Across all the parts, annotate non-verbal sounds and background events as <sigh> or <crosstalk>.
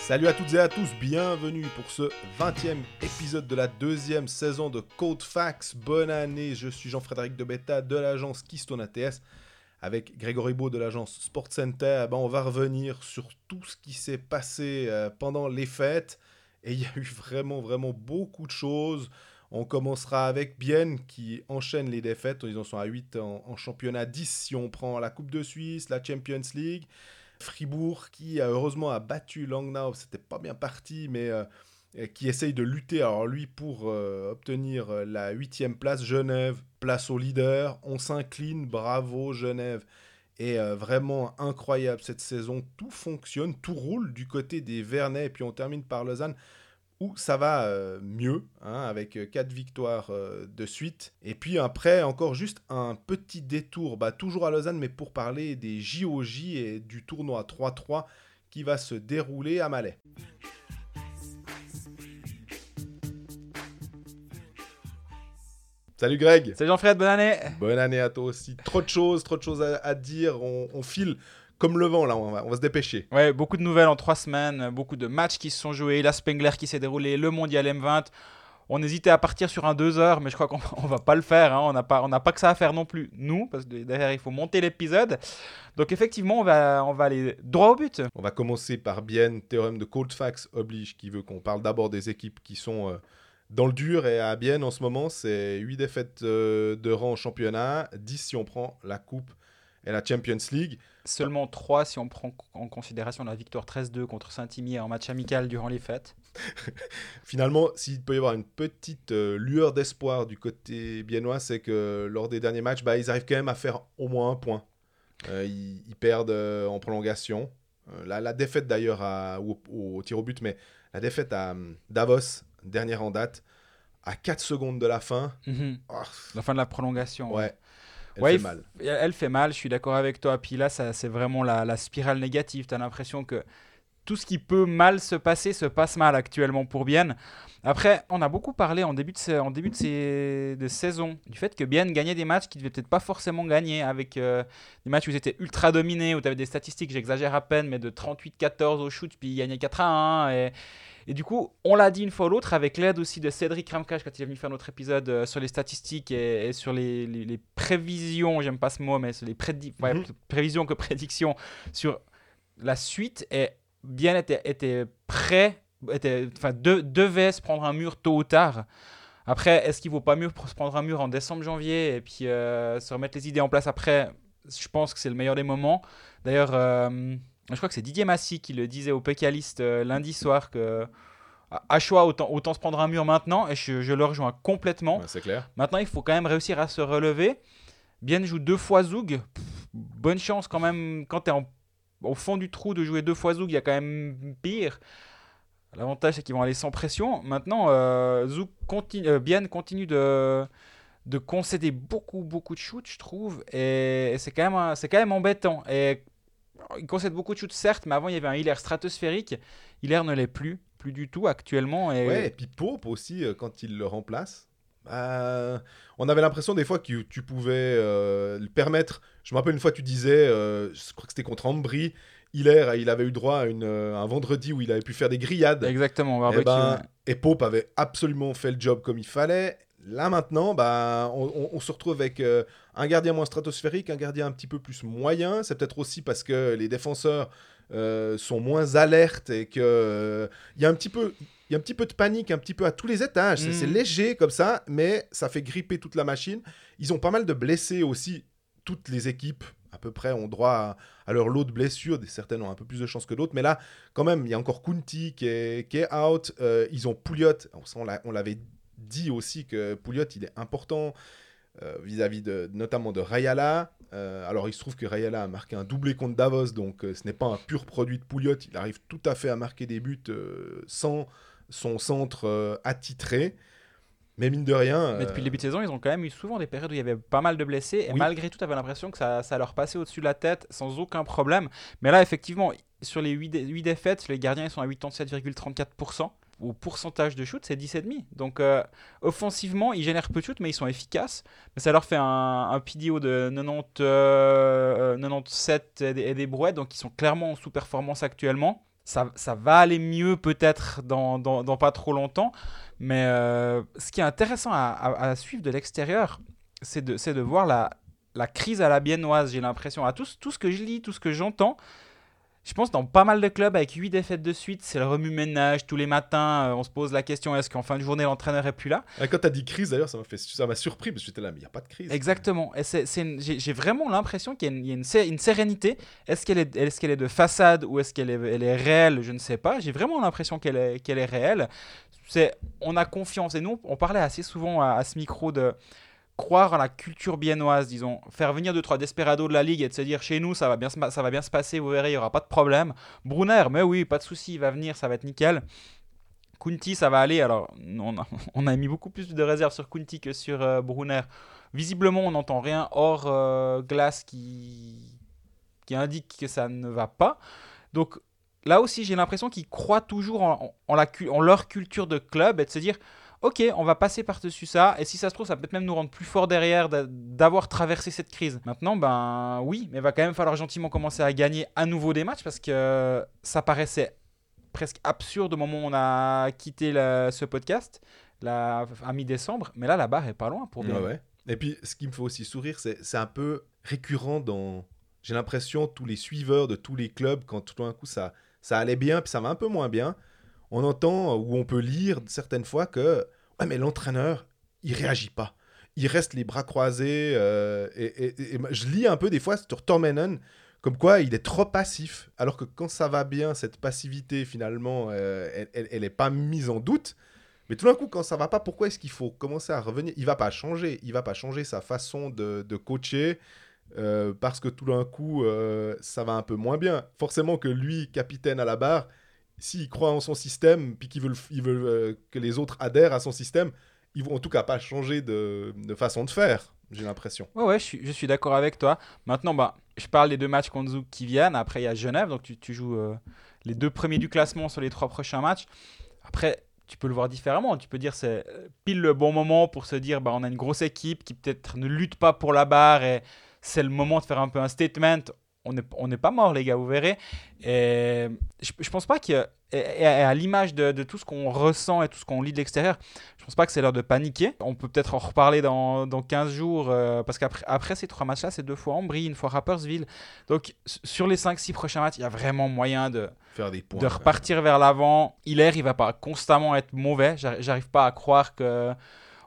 Salut à toutes et à tous, bienvenue pour ce 20e épisode de la deuxième saison de Code Facts. Bonne année, je suis Jean-Frédéric Debetta de l'agence Keystone ATS avec Grégory Beau de l'agence Sport Center. Eh ben, on va revenir sur tout ce qui s'est passé euh, pendant les fêtes et il y a eu vraiment, vraiment beaucoup de choses. On commencera avec Bienne qui enchaîne les défaites. Ils en sont à 8 en, en, championnat, 10 si on prend la Coupe de Suisse, la Champions League. Fribourg qui heureusement a battu Langnau, c'était pas bien parti, mais euh, qui essaye de lutter. Alors lui pour euh, obtenir la huitième place, Genève, place au leader. On s'incline, bravo Genève. Et euh, vraiment incroyable cette saison, tout fonctionne, tout roule du côté des Vernets, et puis on termine par Lausanne où ça va euh, mieux, hein, avec 4 victoires euh, de suite. Et puis après, encore juste un petit détour, bah, toujours à Lausanne, mais pour parler des JOJ et du tournoi 3-3 qui va se dérouler à Malais. Salut Greg Salut Jean-Fred, bonne année Bonne année à toi aussi. Trop de choses, trop de choses à, à dire, on, on file comme le vent là, on va, on va, se dépêcher. Ouais, beaucoup de nouvelles en trois semaines, beaucoup de matchs qui se sont joués, la Spengler qui s'est déroulée, le Mondial M20. On hésitait à partir sur un 2 heures, mais je crois qu'on <laughs> ne va pas le faire. Hein. On n'a pas, pas que ça à faire non plus, nous, parce que derrière, il faut monter l'épisode. Donc, effectivement, on va, on va aller droit au but. On va commencer par Bienne, théorème de Coldfax oblige, qui veut qu'on parle d'abord des équipes qui sont euh, dans le dur. Et à Bienne, en ce moment, c'est 8 défaites euh, de rang en championnat, 10 si on prend la Coupe et la Champions League. Seulement 3 si on prend en considération la victoire 13-2 contre Saint-Imier en match amical durant les fêtes. <laughs> Finalement, s'il peut y avoir une petite euh, lueur d'espoir du côté biennois, c'est que lors des derniers matchs, bah, ils arrivent quand même à faire au moins un point. Euh, ils, ils, perdent euh, en prolongation. La, la, défaite d'ailleurs au, au, au, tir au but, mais la défaite à um, Davos, dernière en date, à 4 secondes de la fin. Mm -hmm. oh. La fin de la prolongation. Ouais. Elle ouais, fait mal. Elle fait mal, je suis d'accord avec toi. Puis là, c'est vraiment la, la, spirale négative. Tu as l'impression que tout ce qui peut mal se passer se passe mal actuellement pour Bienne. Après, on a beaucoup parlé en début de, en début de, ces, de saison du fait que Bienne gagnait des matchs qui ne devaient peut-être pas forcément gagner, avec euh, des matchs où ils étaient ultra dominés, où tu avais des statistiques, j'exagère à peine, mais de 38-14 au shoot, puis ils gagnaient 4 à 1. Et, et du coup, on l'a dit une fois ou l'autre, avec l'aide aussi de Cédric Ramcash quand il est venu faire notre épisode euh, sur les statistiques et, et sur les, les, les prévisions, j'aime pas ce mot, mais sur les prédi ouais, prévisions que prédictions sur la suite. Et Bien était, était prêt, était, enfin, de, devait se prendre un mur tôt ou tard. Après, est-ce qu'il vaut pas mieux se prendre un mur en décembre, janvier et puis euh, se remettre les idées en place après? Je pense que c'est le meilleur des moments. D'ailleurs, euh, je crois que c'est Didier Massy qui le disait au Pécaliste euh, lundi soir que à choix, autant, autant se prendre un mur maintenant, et je, je le rejoins complètement. Ouais, c'est clair. Maintenant, il faut quand même réussir à se relever. Bien joue deux fois Zoug. Pff, bonne chance quand même quand tu es en au fond du trou de jouer deux fois Zoug, il y a quand même pire. L'avantage, c'est qu'ils vont aller sans pression. Maintenant, euh, Zoug continue, euh, Bien continue de, de concéder beaucoup, beaucoup de shoots, je trouve. Et, et c'est quand, même, quand même embêtant. Et il concède beaucoup de shoots, certes, mais avant, il y avait un Hilaire stratosphérique. Hilaire ne l'est plus, plus du tout actuellement. Et... Ouais, et puis Pope aussi, euh, quand il le remplace. Euh, on avait l'impression des fois que tu pouvais euh, le permettre. Je me rappelle une fois, tu disais, euh, je crois que c'était contre Ambry, Hilaire, il avait eu droit à une, un vendredi où il avait pu faire des grillades. Exactement, barbecue. Et, ben, et Pope avait absolument fait le job comme il fallait. Là maintenant, bah, on, on, on se retrouve avec euh, un gardien moins stratosphérique, un gardien un petit peu plus moyen. C'est peut-être aussi parce que les défenseurs euh, sont moins alertes et qu'il euh, y a un petit peu il y a un petit peu de panique, un petit peu à tous les étages. Mmh. C'est léger comme ça, mais ça fait gripper toute la machine. Ils ont pas mal de blessés aussi. Toutes les équipes, à peu près, ont droit à, à leur lot de blessures. Certaines ont un peu plus de chance que d'autres. Mais là, quand même, il y a encore Kunti qui est, qui est out. Euh, ils ont Pouliot. On l'avait dit aussi que Pouliot, il est important vis-à-vis -vis de, notamment de Rayala. Euh, alors, il se trouve que Rayala a marqué un doublé contre Davos, donc euh, ce n'est pas un pur produit de Pouliot. Il arrive tout à fait à marquer des buts euh, sans son centre euh, attitré. Mais mine de rien. Mais depuis le début de saison, ils ont quand même eu souvent des périodes où il y avait pas mal de blessés. Et oui. malgré tout, tu avais l'impression que ça, ça, leur passait au-dessus de la tête sans aucun problème. Mais là, effectivement, sur les 8, 8 défaites, les gardiens ils sont à 87,34%. Au pourcentage de shoot, c'est 10,5. Donc euh, offensivement, ils génèrent peu de shoot, mais ils sont efficaces. Mais ça leur fait un, un PDO de 90, euh, 97 et des, et des brouettes, donc ils sont clairement en sous-performance actuellement. Ça, ça, va aller mieux peut-être dans, dans, pas trop longtemps. Mais euh, ce qui est intéressant à, suivre de l'extérieur, c'est de, de voir la, la crise à la biennoise, j'ai l'impression. À tout ce que je lis, tout ce que j'entends, je pense dans pas mal de clubs avec 8 défaites de suite, c'est le remue-ménage. Tous les matins, euh, on se pose la question est-ce qu'en fin de journée, l'entraîneur est plus là? Et Quand tu as dit crise, d'ailleurs, ça m'a fait, ça m'a surpris parce que j'étais là, mais il n'y a pas de crise. Exactement. Et c'est, j'ai, vraiment l'impression qu'il y a une, y une, sé- une sérénité. Est-ce qu'elle est, est-ce qu'elle est de façade ou est-ce qu'elle est, elle est réelle? Je ne sais pas. J'ai vraiment l'impression qu'elle est, qu'elle est réelle. C'est, on a confiance. Et nous, on parlait assez souvent à, à ce micro de croire en la culture biennoise, disons, faire venir deux trois desperados de la ligue et de se dire chez nous ça va bien se, ça va bien se passer, vous verrez, il y aura pas de problème. Brunner, mais oui, pas de souci, il va venir, ça va être nickel. Kunti, ça va aller. Alors, on a, <laughs> on a mis beaucoup plus de réserves sur Kunti que sur euh, Brunner. Visiblement, on n'entend rien hors euh, glace qui, qui indique que ça ne va pas. Donc, là aussi, j'ai l'impression qu'ils croient toujours en, en leur culture de club et de se dire ok, on va passer par-dessus ça, et si ça se trouve, ça peut même nous rendre plus forts derrière d'avoir traversé cette crise. Maintenant, ben oui, mais il va quand même falloir gentiment commencer à gagner à nouveau des matchs parce que ça paraissait presque absurde au moment où on a quitté ce podcast, la, à mi-décembre, mais là, la barre est pas loin pour bien. Et puis, ce qui me fait aussi sourire, c'est un peu récurrent dans. J'ai l'impression, tous les suiveurs de tous les clubs, quand tout d'un coup ça, ça allait bien, puis ça va un peu moins bien, on entend ou on peut lire certaines fois que ouais, mais l'entraîneur, il réagit pas. Il reste les bras croisés. Euh, et, je lis un peu des fois sur Tormenon comme quoi il est trop passif. Alors que quand ça va bien, cette passivité, finalement, euh, elle n'est pas mise en doute. Mais tout d'un coup, quand ça va pas, pourquoi est-ce qu'il faut commencer à revenir? Il va pas changer. Il va pas changer sa façon de, coacher. Euh, parce que tout d'un coup, ça va un peu moins bien. Forcément que lui, capitaine à la barre, s'il croit en son système, puis qu'il veut, euh, que les autres adhèrent à son système, ils vont en tout cas pas changer de, façon de faire, j'ai l'impression. Ouais, ouais, je suis, d'accord avec toi. Maintenant, bah, je parle des deux matchs contre Zouk qui viennent. Après, il y a Genève, donc tu, joues euh, les deux premiers du classement sur les trois prochains matchs. Après, tu peux le voir différemment. Tu peux dire c'est pile le bon moment pour se dire bah, on a une grosse équipe qui peut-être ne lutte pas pour la barre et c'est le moment de faire un peu un statement on n'est on pas mort, les gars, vous verrez. Et je, je pense pas que, et, à l'image de, de, tout ce qu'on ressent et tout ce qu'on lit de l'extérieur, je pense pas que c'est l'heure de paniquer. On peut peut-être en reparler dans, dans 15 jours, euh, parce qu'après après ces trois matchs-là, c'est deux fois Ambry, une fois Rappersville. Donc, sur les 5-6 prochains matchs, il y a vraiment moyen de, Faire des points, de repartir vers l'avant. Hilaire, il va pas constamment être mauvais. J'arrive pas à croire que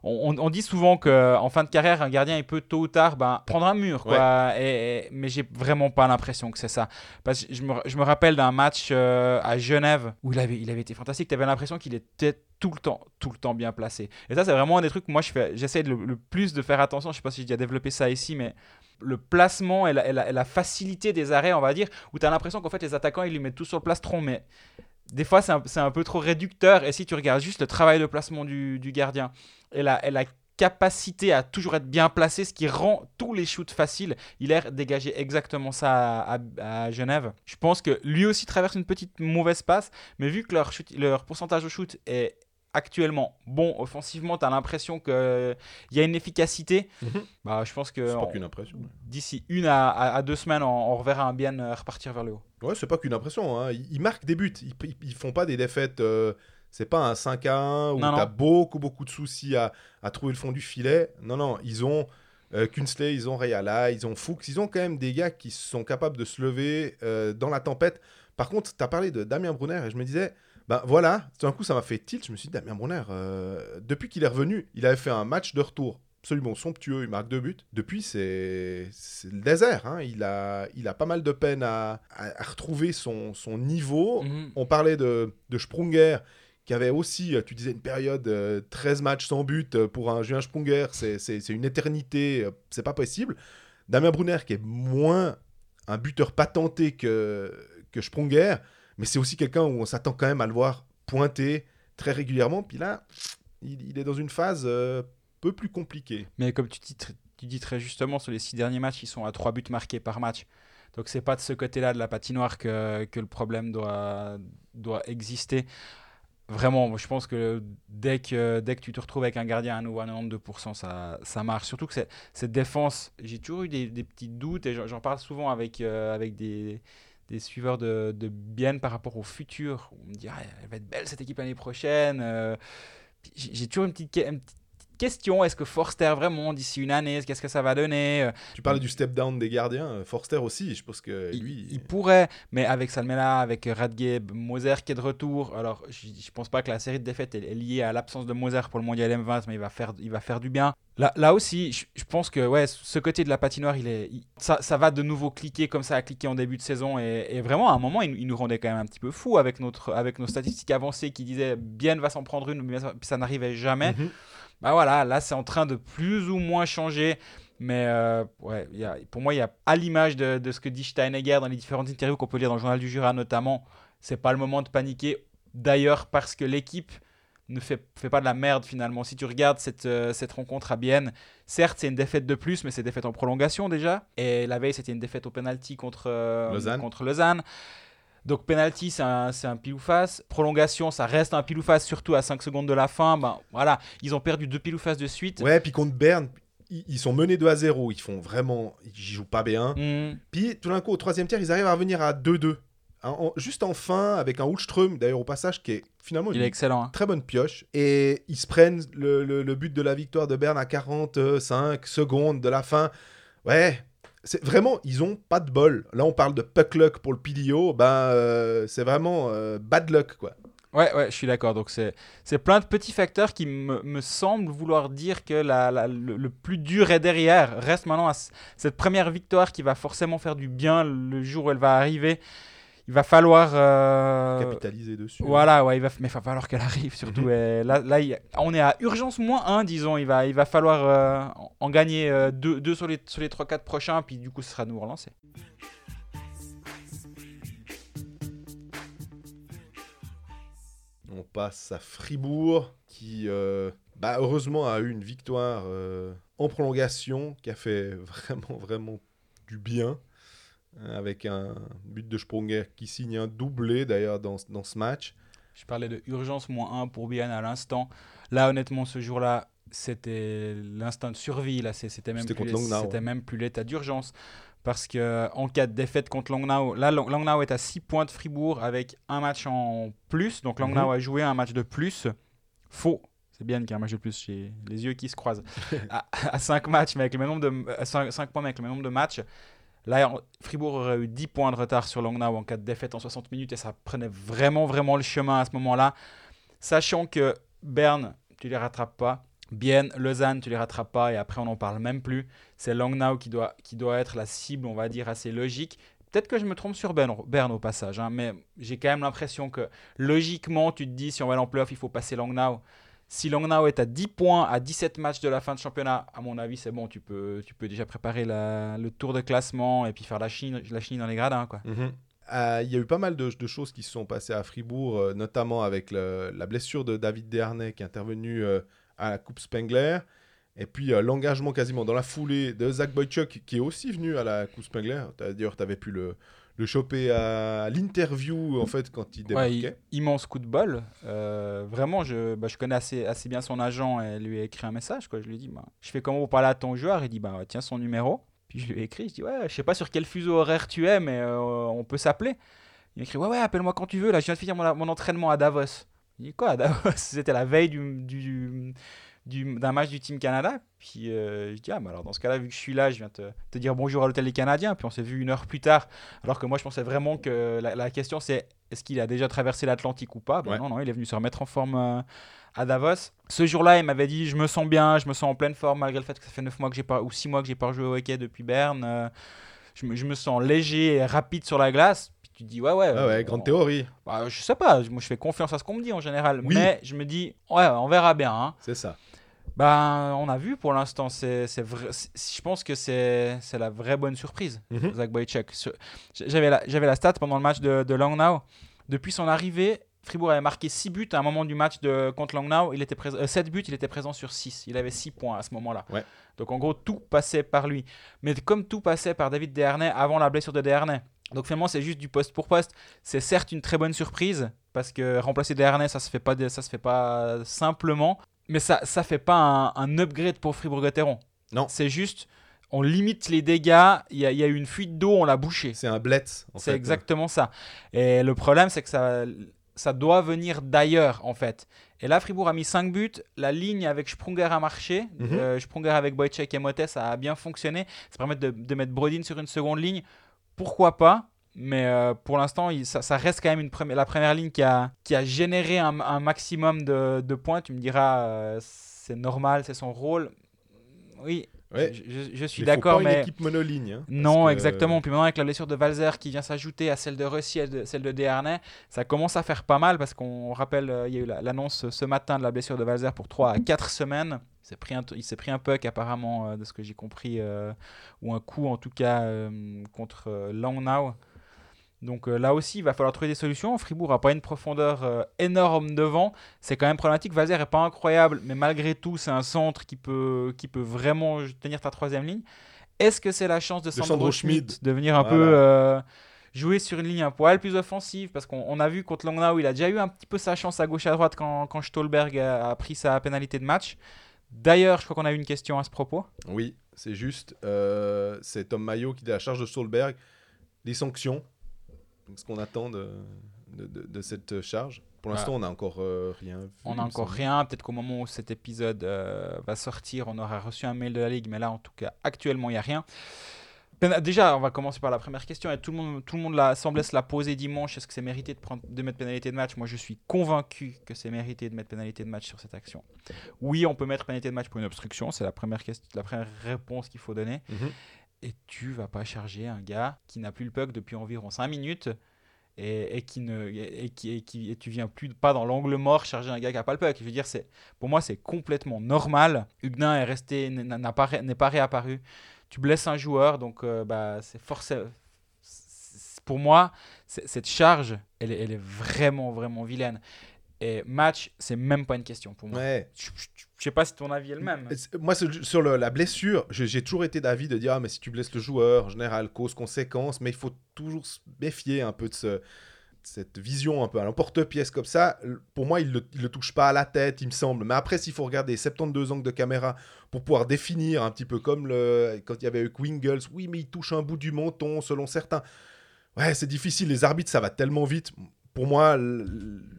on, on, dit souvent qu'en fin de carrière, un gardien, il peut tôt ou tard ben, prendre un mur. Quoi. Ouais. Et, et, mais j'ai vraiment pas l'impression que c'est ça. Parce que je me, je me rappelle d'un match euh, à Genève où il avait, il avait été fantastique. Tu avais l'impression qu'il était tout le temps, tout le temps bien placé. Et ça, c'est vraiment un des trucs que moi, j'essaie le, le, plus de faire attention. Je sais pas si j'ai déjà développé ça ici, mais le placement et la, et la, et la facilité des arrêts, on va dire, où tu as l'impression qu'en fait, les attaquants, ils lui mettent tout sur le plastron. Mais des fois, c'est un, un, peu trop réducteur. Et si tu regardes juste le travail de placement du, du gardien et la, et la, capacité à toujours être bien placé, ce qui rend tous les shoots faciles, il a dégagé exactement ça à, à, à, Genève. Je pense que lui aussi traverse une petite mauvaise passe, mais vu que leur, shoot, leur pourcentage de shoot est actuellement bon offensivement, tu as l'impression qu'il y a une efficacité. Mm -hmm. bah, je pense que c'est pas qu'une impression. D'ici une à, à, deux semaines, on, on reverra un bien repartir vers le haut. Ouais, c'est pas qu'une impression. Hein. Ils, ils, marquent des buts. Ils, ils, ils font pas des défaites. Euh, c'est pas un 5 à 1 où tu as beaucoup, beaucoup de soucis à, à, trouver le fond du filet. Non, non. Ils ont euh, Kunsley, ils ont Rayala, ils ont Fuchs. Ils ont quand même des gars qui sont capables de se lever euh, dans la tempête. Par contre, tu as parlé de Damien Brunner et je me disais, ben voilà, d'un coup ça m'a fait tilt. Je me suis dit, Damien Brunner, euh, depuis qu'il est revenu, il avait fait un match de retour absolument somptueux. Il marque deux buts. Depuis, c'est le désert. Hein. Il, a, il a pas mal de peine à, retrouver son, son niveau. -hmm. On parlait de, de Sprunger qui avait aussi, tu disais, une période euh, 13 matchs sans but pour un Julien Sprunger. C'est une éternité. C'est pas possible. Damien Brunner qui est moins un buteur patenté que, que Sprunger, mais c'est aussi quelqu'un où on s'attend quand même à le voir pointer très régulièrement. Puis là, il, il est dans une phase euh, peu plus compliquée. Mais comme tu dis, tu dis très justement, sur les six derniers matchs, ils sont à trois buts marqués par match. Donc c'est pas de ce côté-là de la patinoire que, que le problème doit, doit exister. Vraiment, je pense que dès que, dès que tu te retrouves avec un gardien à nouveau à 92%, ça, ça marche. Surtout que cette défense, j'ai toujours eu des, des petits doutes et j'en parle souvent avec, euh, avec des, des suiveurs de, de Bienne par rapport au futur. On me dit, Ah, elle va être belle cette équipe l'année prochaine. Euh, j'ai toujours une petite question est-ce que Forster, vraiment, d'ici une année, qu'est-ce que ça va donner Euh, Tu parlais du step down des gardiens, euh, Forster aussi, je pense que lui. il pourrait, mais avec Salmela, avec Radgeb, Moser qui est de retour. Alors, je, je pense pas que la série de défaites est, liée à l'absence de Moser pour le mondial M20, mais il va faire, il va faire du bien. Là, là aussi, je, je pense que ouais, ce côté de la patinoire, il est, il- ça, ça va de nouveau cliquer comme ça a cliqué en début de saison. Et, et vraiment, à un moment, il, il nous rendait quand même un petit peu fou avec, notre, avec nos statistiques avancées qui disaient bien va s'en prendre une, mais ça, ça n'arrivait jamais. Mhm. Bah voilà, là c'est en train de plus ou moins changer. Mais euh, ouais, il y a- pour moi, il y a à l'image de, de ce que dit Steinegger dans les différentes interviews qu'on peut lire dans le journal du Jura notamment, c'est pas le moment de paniquer. D'ailleurs, parce que l'équipe ne fait, fait pas de la merde finalement. Si tu regardes cette, euh, cette rencontre à Bienne, certes c'est une défaite de plus, mais c'est une défaite en prolongation déjà. Et la veille c'était une défaite au penalty contre, euh, Lausanne. contre Lausanne. Donc penalty c'est un, un pile ou face. Prolongation ça reste un pile ou face, surtout à 5 secondes de la fin. Ben, voilà, ils ont perdu deux pile ou face de suite. Ouais, puis contre Berne, ils, sont menés 2 à 0. Ils font vraiment. Ils jouent pas bien. Hmm. Puis tout d'un coup, au troisième tiers, ils arrivent à revenir à 2-2. En- en- juste en fin, avec un Hultström, d'ailleurs, au passage, qui est finalement Il une est excellent. hein. très bonne pioche. Et ils se prennent le, le- le but de la victoire de Berne à 45 secondes de la fin. Ouais, c'est vraiment, ils ont pas de bol. Là, on parle de puck luck pour le Pilio. Ben, euh, c'est vraiment euh, bad luck, quoi. Ouais, ouais, je suis d'accord. Donc c'est c'est plein de petits facteurs qui me, me semblent vouloir dire que le, le plus dur est derrière. Reste maintenant à cette première victoire qui va forcément faire du bien le jour où elle va arriver. Il va falloir. euh, Capitaliser dessus. Voilà, ouais, il va, mais il va falloir qu'elle arrive <laughs> surtout. Et là, là il- on est à urgence moins 1, disons. Il va, il va falloir euh, en- gagner 2 sur les, sur les 3-4 prochains, puis du coup, ce sera de nous relancer. On passe à Fribourg, qui euh, bah, heureusement a eu une victoire euh, en prolongation, qui a fait <laughs> vraiment, vraiment du bien, hein, avec un but de Sprunger qui signe un doublé d'ailleurs dans, dans ce match. Je parlais de urgence moins 1 pour Bienne à l'instant. Là, honnêtement, ce jour-là, c'était l'instinct de survie. Là, c'était même, plus- c'était même plus l'état d'urgence. Parce que en cas de défaite contre Langnau, là, Lang- Langnau est à 6 points de Fribourg avec un match en plus. Donc Langnau Mhm. a joué un match de plus. Faux. C'est bien qu'il y ait un match de plus. J'ai les yeux qui se croisent. <laughs> à, 5 matchs, mais avec le même nombre de à cinq- cinq points, mais avec le même nombre de matchs. Là, Fribourg aurait eu 10 points de retard sur Langnau en cas de défaite en 60 minutes et ça prenait vraiment, vraiment le chemin à ce moment-là. Sachant que Berne, tu les rattrapes pas. Bienne, Lausanne, tu les rattrapes pas et après on n'en parle même plus. C'est Langnau qui doit, qui doit être la cible, on va dire, assez logique. Peut-être que je me trompe sur Berne, au passage, hein, mais j'ai quand même l'impression que logiquement, tu te dis si on va playoff, il faut passer Langnau. Si Langnau est à 10 points à 17 matchs de la fin de championnat, à mon avis, c'est bon, tu peux, tu peux déjà préparer le tour de classement et puis faire la Chine, la Chine dans les gradins. Quoi. Euh, Il y a eu pas mal de, choses qui se sont passées à Fribourg, euh, notamment avec la blessure de David Dernay qui est intervenu euh, à la Coupe Spengler. Et puis l'engagement quasiment dans la foulée de Zach Boychuk qui est aussi venu à la Coupe Spengler. D'ailleurs, tu avais pu le, le choper à l'interview en fait quand il Ouais, débarquait. i- immense coup de bol. Euh, vraiment, je, bah, je connais assez, assez bien son agent et lui ai écrit un message. Quoi. Je lui ai dit bah, Je fais comment pour parler à ton joueur? Il dit bah, Tiens son numéro. Puis je lui ai écrit Je dis Ouais, je sais pas sur quel fuseau horaire tu es, mais euh, on peut s'appeler. Il m'a écrit Ouais, ouais, appelle-moi quand tu veux. Là, je viens de finir mon, mon entraînement à Davos. Il dit Quoi à Davos? <laughs> C'était la veille du, du, du- d'un match du Team Canada. Puis euh, je dis Ah, bah alors dans ce cas-là, vu que je suis là, je viens te, te dire bonjour à l'hôtel des Canadiens. Puis on s'est vu une heure plus tard. Alors que moi, je pensais vraiment que la, la question, c'est est-ce qu'il a déjà traversé l'Atlantique ou pas? Ben Ouais. Non, non, il est venu se remettre en forme euh, à Davos. Ce jour-là, il m'avait dit Je me sens bien, je me sens en pleine forme, malgré le fait que ça fait 9 mois que j'ai pas, ou 6 mois que j'ai pas joué au hockey depuis Berne. Euh, je, me, je me sens léger et rapide sur la glace. Puis tu te dis Ouais, ouais. Ah ouais, grande on- théorie, bah, je sais pas, moi je fais confiance à ce qu'on me dit en général. Oui. Mais je me dis Ouais, on verra bien. hein. c'est ça. Ben, on a vu pour l'instant, c'est, c'est vrai, c'est- je pense que c'est, c'est la vraie bonne surprise, Mhm. Zach Boychuk. Sur- J'avais la, j'avais la stat pendant le match de, de Langnau. Depuis son arrivée, Fribourg avait marqué 6 buts à un moment du match de, contre Langnau. Il était présent, 7 buts, il était présent sur 6. Il avait 6 points à ce moment-là. Ouais. Donc en gros, tout passait par lui. Mais comme tout passait par David Dernay avant la blessure de Dernay. Donc finalement, c'est juste du poste pour poste. C'est certes une très bonne surprise parce que remplacer Desharnais, ça se fait pas, de- ça se fait pas simplement. Mais ça, ça fait pas un, un upgrade pour Fribourg-Gotteron. Non. C'est juste, on limite les dégâts. Il y y a eu une fuite d'eau, on l'a bouché. C'est un blitz. en C'est exactement ça. Et le problème, c'est que ça, ça doit venir d'ailleurs, en fait. Et là, Fribourg a mis 5 buts. La ligne avec Sprunger a marché. Euh, Sprunger avec Wojciech et Motes, ça a bien fonctionné. Ça permet de, de mettre Brodin sur une seconde ligne. Pourquoi pas? Mais euh, pour l'instant, ça, ça reste quand même une première, la première ligne qui a, qui a généré un, un maximum de, de points. Tu me diras, euh, c'est normal, c'est son rôle. Oui, Ouais. je, je- je suis d'accord, mais... une équipe monoligne. hein, Non, que- exactement. Puis maintenant, avec la blessure de Valzer qui vient s'ajouter à celle de Rossi et de- celle de Desharnais, ça commence à faire pas mal parce qu'on rappelle, euh, il y a eu la- l'annonce ce matin de la blessure de Valzer pour 3 à 4 semaines. Il s'est pris un, il s'est pris un puck, apparemment, euh, de ce que j'ai compris, euh, ou un coup en tout cas euh, contre Langnau. Donc euh, là aussi, il va falloir trouver des solutions. Fribourg n'a pas une profondeur euh, énorme devant. C'est quand même problématique. Valzer n'est pas incroyable, mais malgré tout, c'est un centre qui peut, qui peut vraiment tenir ta troisième ligne. Est-ce que c'est la chance de Sandro, Sandro Schmidt Schmidt. de venir un Voilà. peu euh, jouer sur une ligne un poil plus offensive? Parce qu'on on a vu contre Langnau, il a déjà eu un petit peu sa chance à gauche à droite quand, quand Stolberg a, a pris sa pénalité de match. D'ailleurs, je crois qu'on a eu une question à ce propos. Oui, c'est juste. c'est Tom Mayo qui est à la charge de Solberg. Les sanctions. Ce qu'on attend de, de, de- de cette charge. Pour l'instant, on n'a encore euh, rien vu. On n'a encore rien. Peut-être qu'au moment où cet épisode euh, va sortir, on aura reçu un mail de la Ligue. Mais là, en tout cas, actuellement, il n'y a rien. Péna- Déjà, on va commencer par la première question. Et tout le monde, tout le monde la, semblait se la poser dimanche. Est-ce que c'est mérité de, prendre, de mettre pénalité de match? Moi, je suis convaincu que c'est mérité de mettre pénalité de match sur cette action. Oui, on peut mettre pénalité de match pour une obstruction. C'est la première, question, la première réponse qu'il faut donner. Mhm. Et tu vas pas charger un gars qui n'a plus le puck depuis environ 5 minutes. Et, et qui ne et qui, et qui et tu viens plus pas dans l'angle mort charger un gars qui a pas le puck. Je veux dire, c'est pour moi c'est complètement normal. Huguenin est resté n'a pas n'est pas réapparu. Tu blesses un joueur, donc euh, bah c'est forcément pour moi cette charge elle est, elle est vraiment vraiment vilaine. Et match c'est même pas une question pour moi. Ouais. Je, je- je sais pas si ton avis est le même. Moi, sur le- la blessure, j'ai toujours été d'avis de dire ah, mais si tu blesses le joueur, en général, cause, conséquence, mais il faut toujours se méfier un peu de, ce- cette vision un peu à l'emporte-pièce comme ça. Pour moi, il ne le, touche pas à la tête, il me semble. Mais après, s'il faut regarder 72 angles de caméra pour pouvoir définir un petit peu comme le, quand il y avait eu Wingles, oui, mais il touche un bout du menton selon certains. Ouais, c'est difficile. Les arbitres, ça va tellement vite. Pour moi,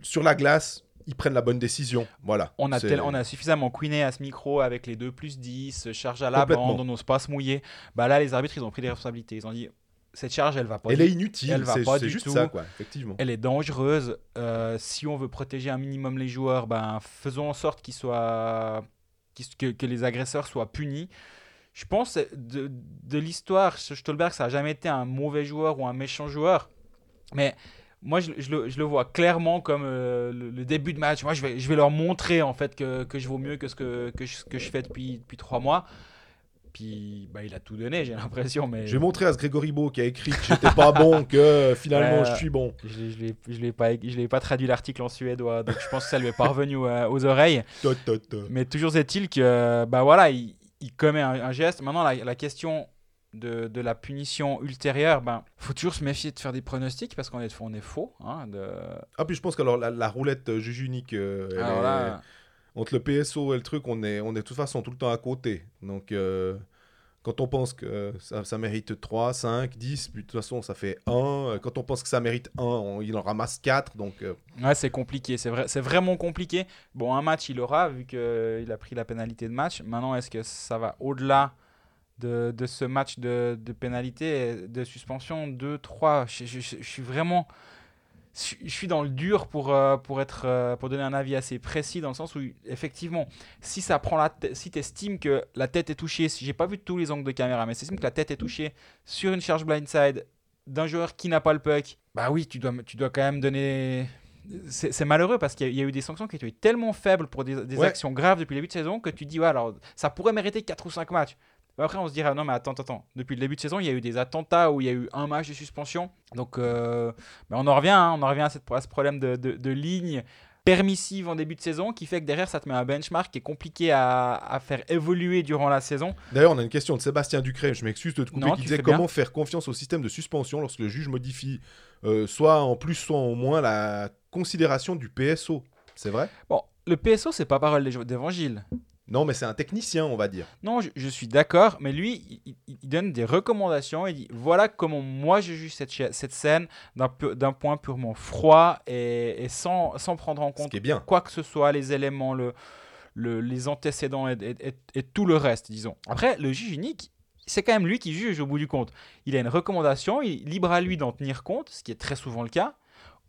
sur la glace, ils prennent la bonne décision. Voilà. On a, C'est- tel- on a suffisamment queené à ce micro avec les 2 plus 10, charge à la bande, on n'ose pas se mouiller. Bah là, les arbitres, ils ont pris des responsabilités. Ils ont dit cette charge, elle va pas. Elle du- est inutile, elle va pas du juste tout. ça, quoi, effectivement. Elle est dangereuse. Euh, si on veut protéger un minimum les joueurs, ben, faisons en sorte qu'ils soient, que les agresseurs soient punis. Je pense de, de l'histoire, Stolberg, ça n'a jamais été un mauvais joueur ou un méchant joueur. Mais moi, je, je le, je le vois clairement comme euh, le, le début de match. Moi, je vais, je vais leur montrer en fait que, que je vaux mieux que ce que, que, je, que je fais depuis, depuis trois mois. Puis bah, il a tout donné, j'ai l'impression. Mais Je vais montrer à ce Grégory Beau qui a écrit que j'étais pas bon, <laughs> que euh, finalement je suis bon. je je l'ai- pas, je l'ai pas traduit l'article en suédois, donc je pense que ça lui est pas revenu euh, aux oreilles. Ta, ta, ta. Mais toujours est-il que, bah voilà, il, il commet un, un geste. Maintenant, la, la question de, de la punition ultérieure, ben, faut toujours se méfier de faire des pronostics parce qu'on est, on est faux. Hein, de... Ah, puis je pense que alors, la, la roulette euh, juge unique, euh, elle Alors est- là, entre le PSO et le truc, on est, on est de toute façon tout le temps à côté. Donc, euh, quand on pense que ça, ça mérite 3, 5, 10, puis de toute façon ça fait 1. Quand on pense que ça mérite 1, on- il en ramasse 4. Donc, euh, ouais, c'est compliqué. C'est vrai, c'est vraiment compliqué. Bon, un match, il aura vu qu'il a pris la pénalité de match. Maintenant, est-ce que ça va au-delà de, de ce match de, de pénalité, de suspension 2, 3 je, je- je- je suis vraiment. Je suis dans le dur pour, euh, pour, être, euh, pour donner un avis assez précis dans le sens où, effectivement, si ça prend la si tu estimes que la tête est touchée, si j'ai pas vu tous les angles de caméra, mais si tu que la tête est touchée sur une charge blindside d'un joueur qui n'a pas le puck, bah oui, tu dois, tu dois quand même donner. C'est malheureux parce qu'il y, a- il y a eu des sanctions qui étaient tellement faibles pour des, des Ouais. actions graves depuis le début de saison que tu dis, ouais, alors ça pourrait mériter 4 ou 5 matchs. Mais Après, on se dira, non, mais attends, attends. Depuis le début de saison, il y a eu des attentats où il y a eu un match de suspension. Donc, euh, ben, on en revient, hein, on en revient à, cette- à ce problème de, de- de ligne. permissive en début de saison qui fait que derrière ça te met un benchmark qui est compliqué à, à faire évoluer durant la saison. D'ailleurs, on a une question de Sébastien Ducré, je m'excuse de te couper, Non, qui disait bien. comment faire confiance au système de suspension lorsque le juge modifie euh, soit en plus, soit en moins la considération du PSO. C'est vrai? Bon, le PSO c'est pas parole d'é- d'évangile. Non, mais c'est un technicien, on va dire. Non, je, je suis d'accord, mais lui, il, donne des recommandations. Il dit voilà comment moi je juge cette, cette scène d'un pu- point purement froid et, et sans, sans prendre en compte bien. quoi que ce soit, les éléments, le, le- les antécédents et, et- et- et tout le reste, disons. Après, le juge unique, c'est quand même lui qui juge au bout du compte. Il a une recommandation, il libre à lui d'en tenir compte, ce qui est très souvent le cas,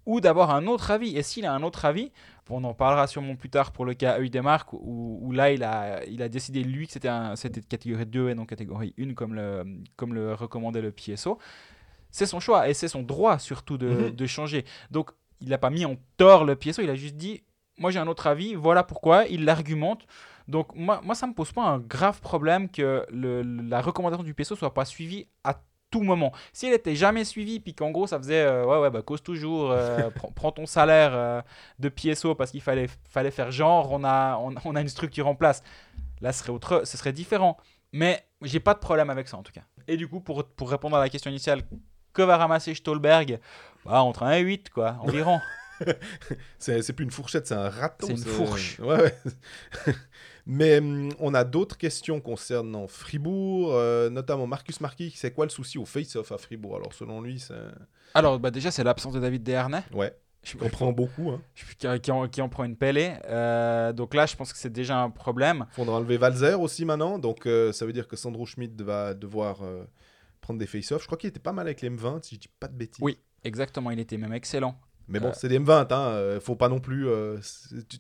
ou d'avoir un autre avis. Et s'il a un autre avis, on en parlera sûrement plus tard pour le cas œil des marques, où, où là, il a, il a décidé, lui, que c'était c'était de catégorie 2 et non catégorie 1, comme le, comme le recommandait le PSO. C'est son choix et c'est son droit surtout de, Mhm. de changer. Donc, il n'a pas mis en tort le PSO, il a juste dit moi j'ai un autre avis, voilà pourquoi, il l'argumente. Donc moi, moi ça me pose pas un grave problème que le- la recommandation du PSO soit pas suivie à tout moment. Si elle était jamais suivie, puis qu'en gros ça faisait euh, ouais ouais bah cause toujours, euh, <laughs> prends, prends ton salaire euh, de PSO parce qu'il fallait, fallait faire genre, on a, on, on a une structure en place. Là ce serait, autre, ce serait différent. Mais j'ai pas de problème avec ça en tout cas. Et du coup pour, pour répondre à la question initiale, que va ramasser Stolberg? Bah, Entre 1 et 8 quoi, environ. <laughs> <laughs> C'est plus une fourchette, c'est un râteau. C'est une fourche. Ouais, ouais. <laughs> Mais hum, on a d'autres questions concernant Fribourg, euh, notamment Marcus Marquis. C'est quoi le souci au face-off à Fribourg? Alors, selon lui, c'est. Alors bah, déjà c'est l'absence de David Desharnais. Ouais, Je, on prend beaucoup. Hein. qui, qui en, qui en prend une pellée. Euh, donc là, je pense que c'est déjà un problème. Faudra enlever Valzer aussi maintenant. Donc, euh, ça veut dire que Sandro Schmidt va devoir euh, prendre des face-off. Je crois qu'il était pas mal avec les M20, si je dis pas de bêtises. Oui. Exactement, il était même excellent. Mais bon, Euh. c'est des M20, hein. euh, faut pas non plus. euh,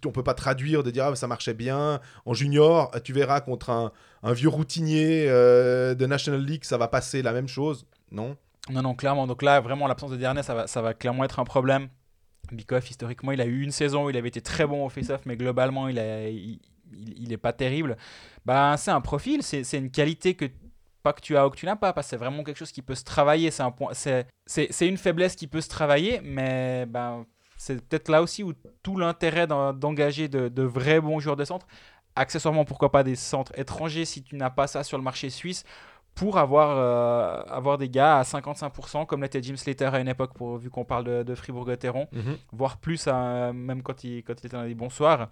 on peut pas traduire de dire ah, ça marchait bien. En junior, tu verras contre un, un vieux routinier de National League, ça va passer la même chose. Non? Non, non, clairement. Donc là, vraiment, l'absence de dernier, ça va, ça va clairement être un problème. Bikoff, historiquement, il a eu une saison où il avait été très bon au face-off, mais globalement, il, a, il, il- il est pas terrible. Bah, c'est un profil, c'est une qualité que pas que tu as ou que tu n'as pas, parce que c'est vraiment quelque chose qui peut se travailler. C'est un point, c'est c'est- c'est une faiblesse qui peut se travailler, mais ben c'est peut-être là aussi où tout l'intérêt d'en- d'engager de, de vrais bons joueurs de centre. Accessoirement, pourquoi pas des centres étrangers si tu n'as pas ça sur le marché suisse pour avoir, euh, avoir des gars à 55%, comme l'était Jim Slater à une époque, pour, vu qu'on parle de, de Fribourg-Gotteron, voire plus, même quand il, quand il était dans les bons soirs.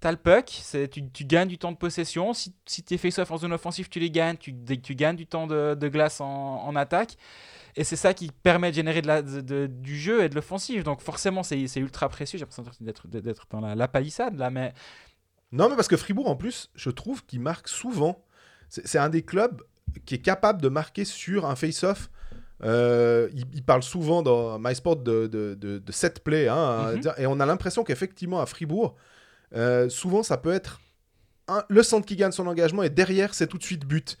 T'as le puck, tu, tu gagnes du temps de possession. Si, si tes face-off en zone offensive, tu les gagnes, tu, gagnes du temps de, de glace en, en attaque. Et c'est ça qui permet de générer de la, de- de- du jeu et de l'offensive. Donc forcément, c'est ultra précieux. J'ai l'impression d'être dans la, la palissade là, mais Non, mais parce que Fribourg, en plus, je trouve qu'il marque souvent. C'est un des clubs qui est capable de marquer sur un face-off. Euh, il, il parle souvent dans MySport de, de, de, de set play. hein, Mhm. Et on a l'impression qu'effectivement, à Fribourg, euh, souvent, ça peut être un- le centre qui gagne son engagement et derrière, c'est tout de suite but.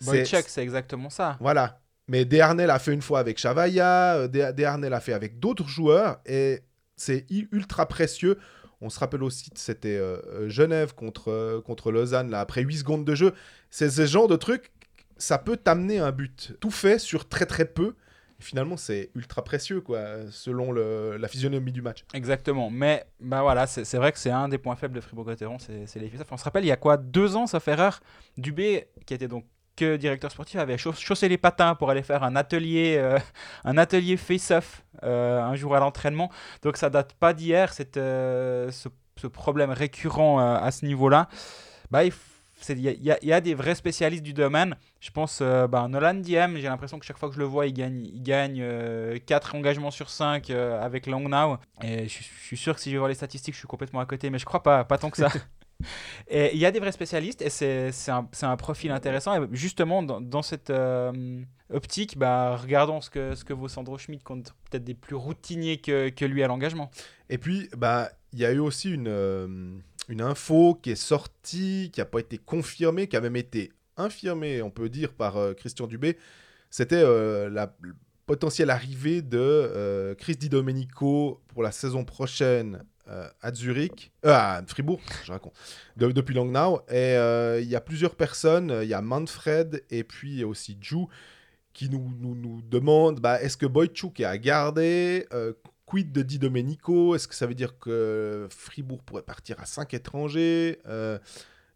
C'est- Boychuk, c'est exactement ça. Voilà. Mais Desharnais l'a fait une fois avec Chavaya, euh, Des- Desharnais l'a fait avec d'autres joueurs, et c'est ultra précieux. On se rappelle aussi, c'était euh, euh, Genève contre, euh, contre Lausanne, là, après 8 secondes de jeu. C'est ce genre de truc, ça peut t'amener un but. Tout fait sur très très peu. Finalement, c'est ultra précieux, quoi, selon la physionomie du match. Exactement. Mais bah voilà, c'est vrai que c'est un des points faibles de Fribourg-Gotteron, c'est les face-off. On se rappelle, il y a quoi Deux ans, ça fait rare. Dubé, qui était donc que directeur sportif, avait chauss- chaussé les patins pour aller faire un atelier, euh, un atelier face-off euh, un jour à l'entraînement. Donc ça date pas d'hier, euh, ce, problème récurrent euh, à ce niveau-là. Bah, il f- c'est- il y, a- y y des vrais spécialistes du domaine. Je pense euh, bah, Nolan Diem, j'ai l'impression que chaque fois que je le vois, il gagne, il gagne 4 engagements sur 5 avec Long Now. Et je, suis- je suis sûr que si je vais voir les statistiques, je suis complètement à côté, mais je crois pas, pas tant que ça. <laughs> et il y a des vrais spécialistes et c'est c'est un, c'est un profil intéressant. Et justement, dans, dans cette euh, optique, bah, regardons ce que, ce que vaut Sandro Schmidt contre peut-être des plus routiniers que, que lui à l'engagement. Et puis, bah, il y a eu aussi une, euh, une info qui est sortie, qui n'a pas été confirmée, qui a même été infirmée, on peut dire, par euh, Christian Dubé. C'était euh, la potentielle arrivée de euh, Chris Di Domenico pour la saison prochaine à Zurich, à Fribourg, je raconte, de- depuis Langnau. Et il y a plusieurs personnes, il y a Manfred et puis aussi Ju qui nous, nous, nous demandent bah, est-ce que Boychuk est à garder quid de Di Domenico? Est-ce que ça veut dire que Fribourg pourrait partir à 5 étrangers? Euh,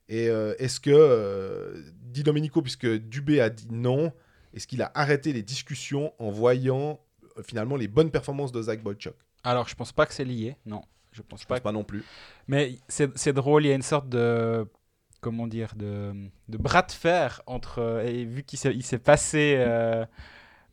Et euh, est-ce que euh, Di Domenico, puisque Dubé a dit non, est-ce qu'il a arrêté les discussions en voyant euh, finalement les bonnes performances de Zach Boychuk Alors, je pense pas que c'est lié, non. Je pense Je pas. pense pas non plus. Mais c'est drôle, il y a une sorte de. Comment dire De, de bras de fer entre. Et vu qu'il s'est il s'est passé.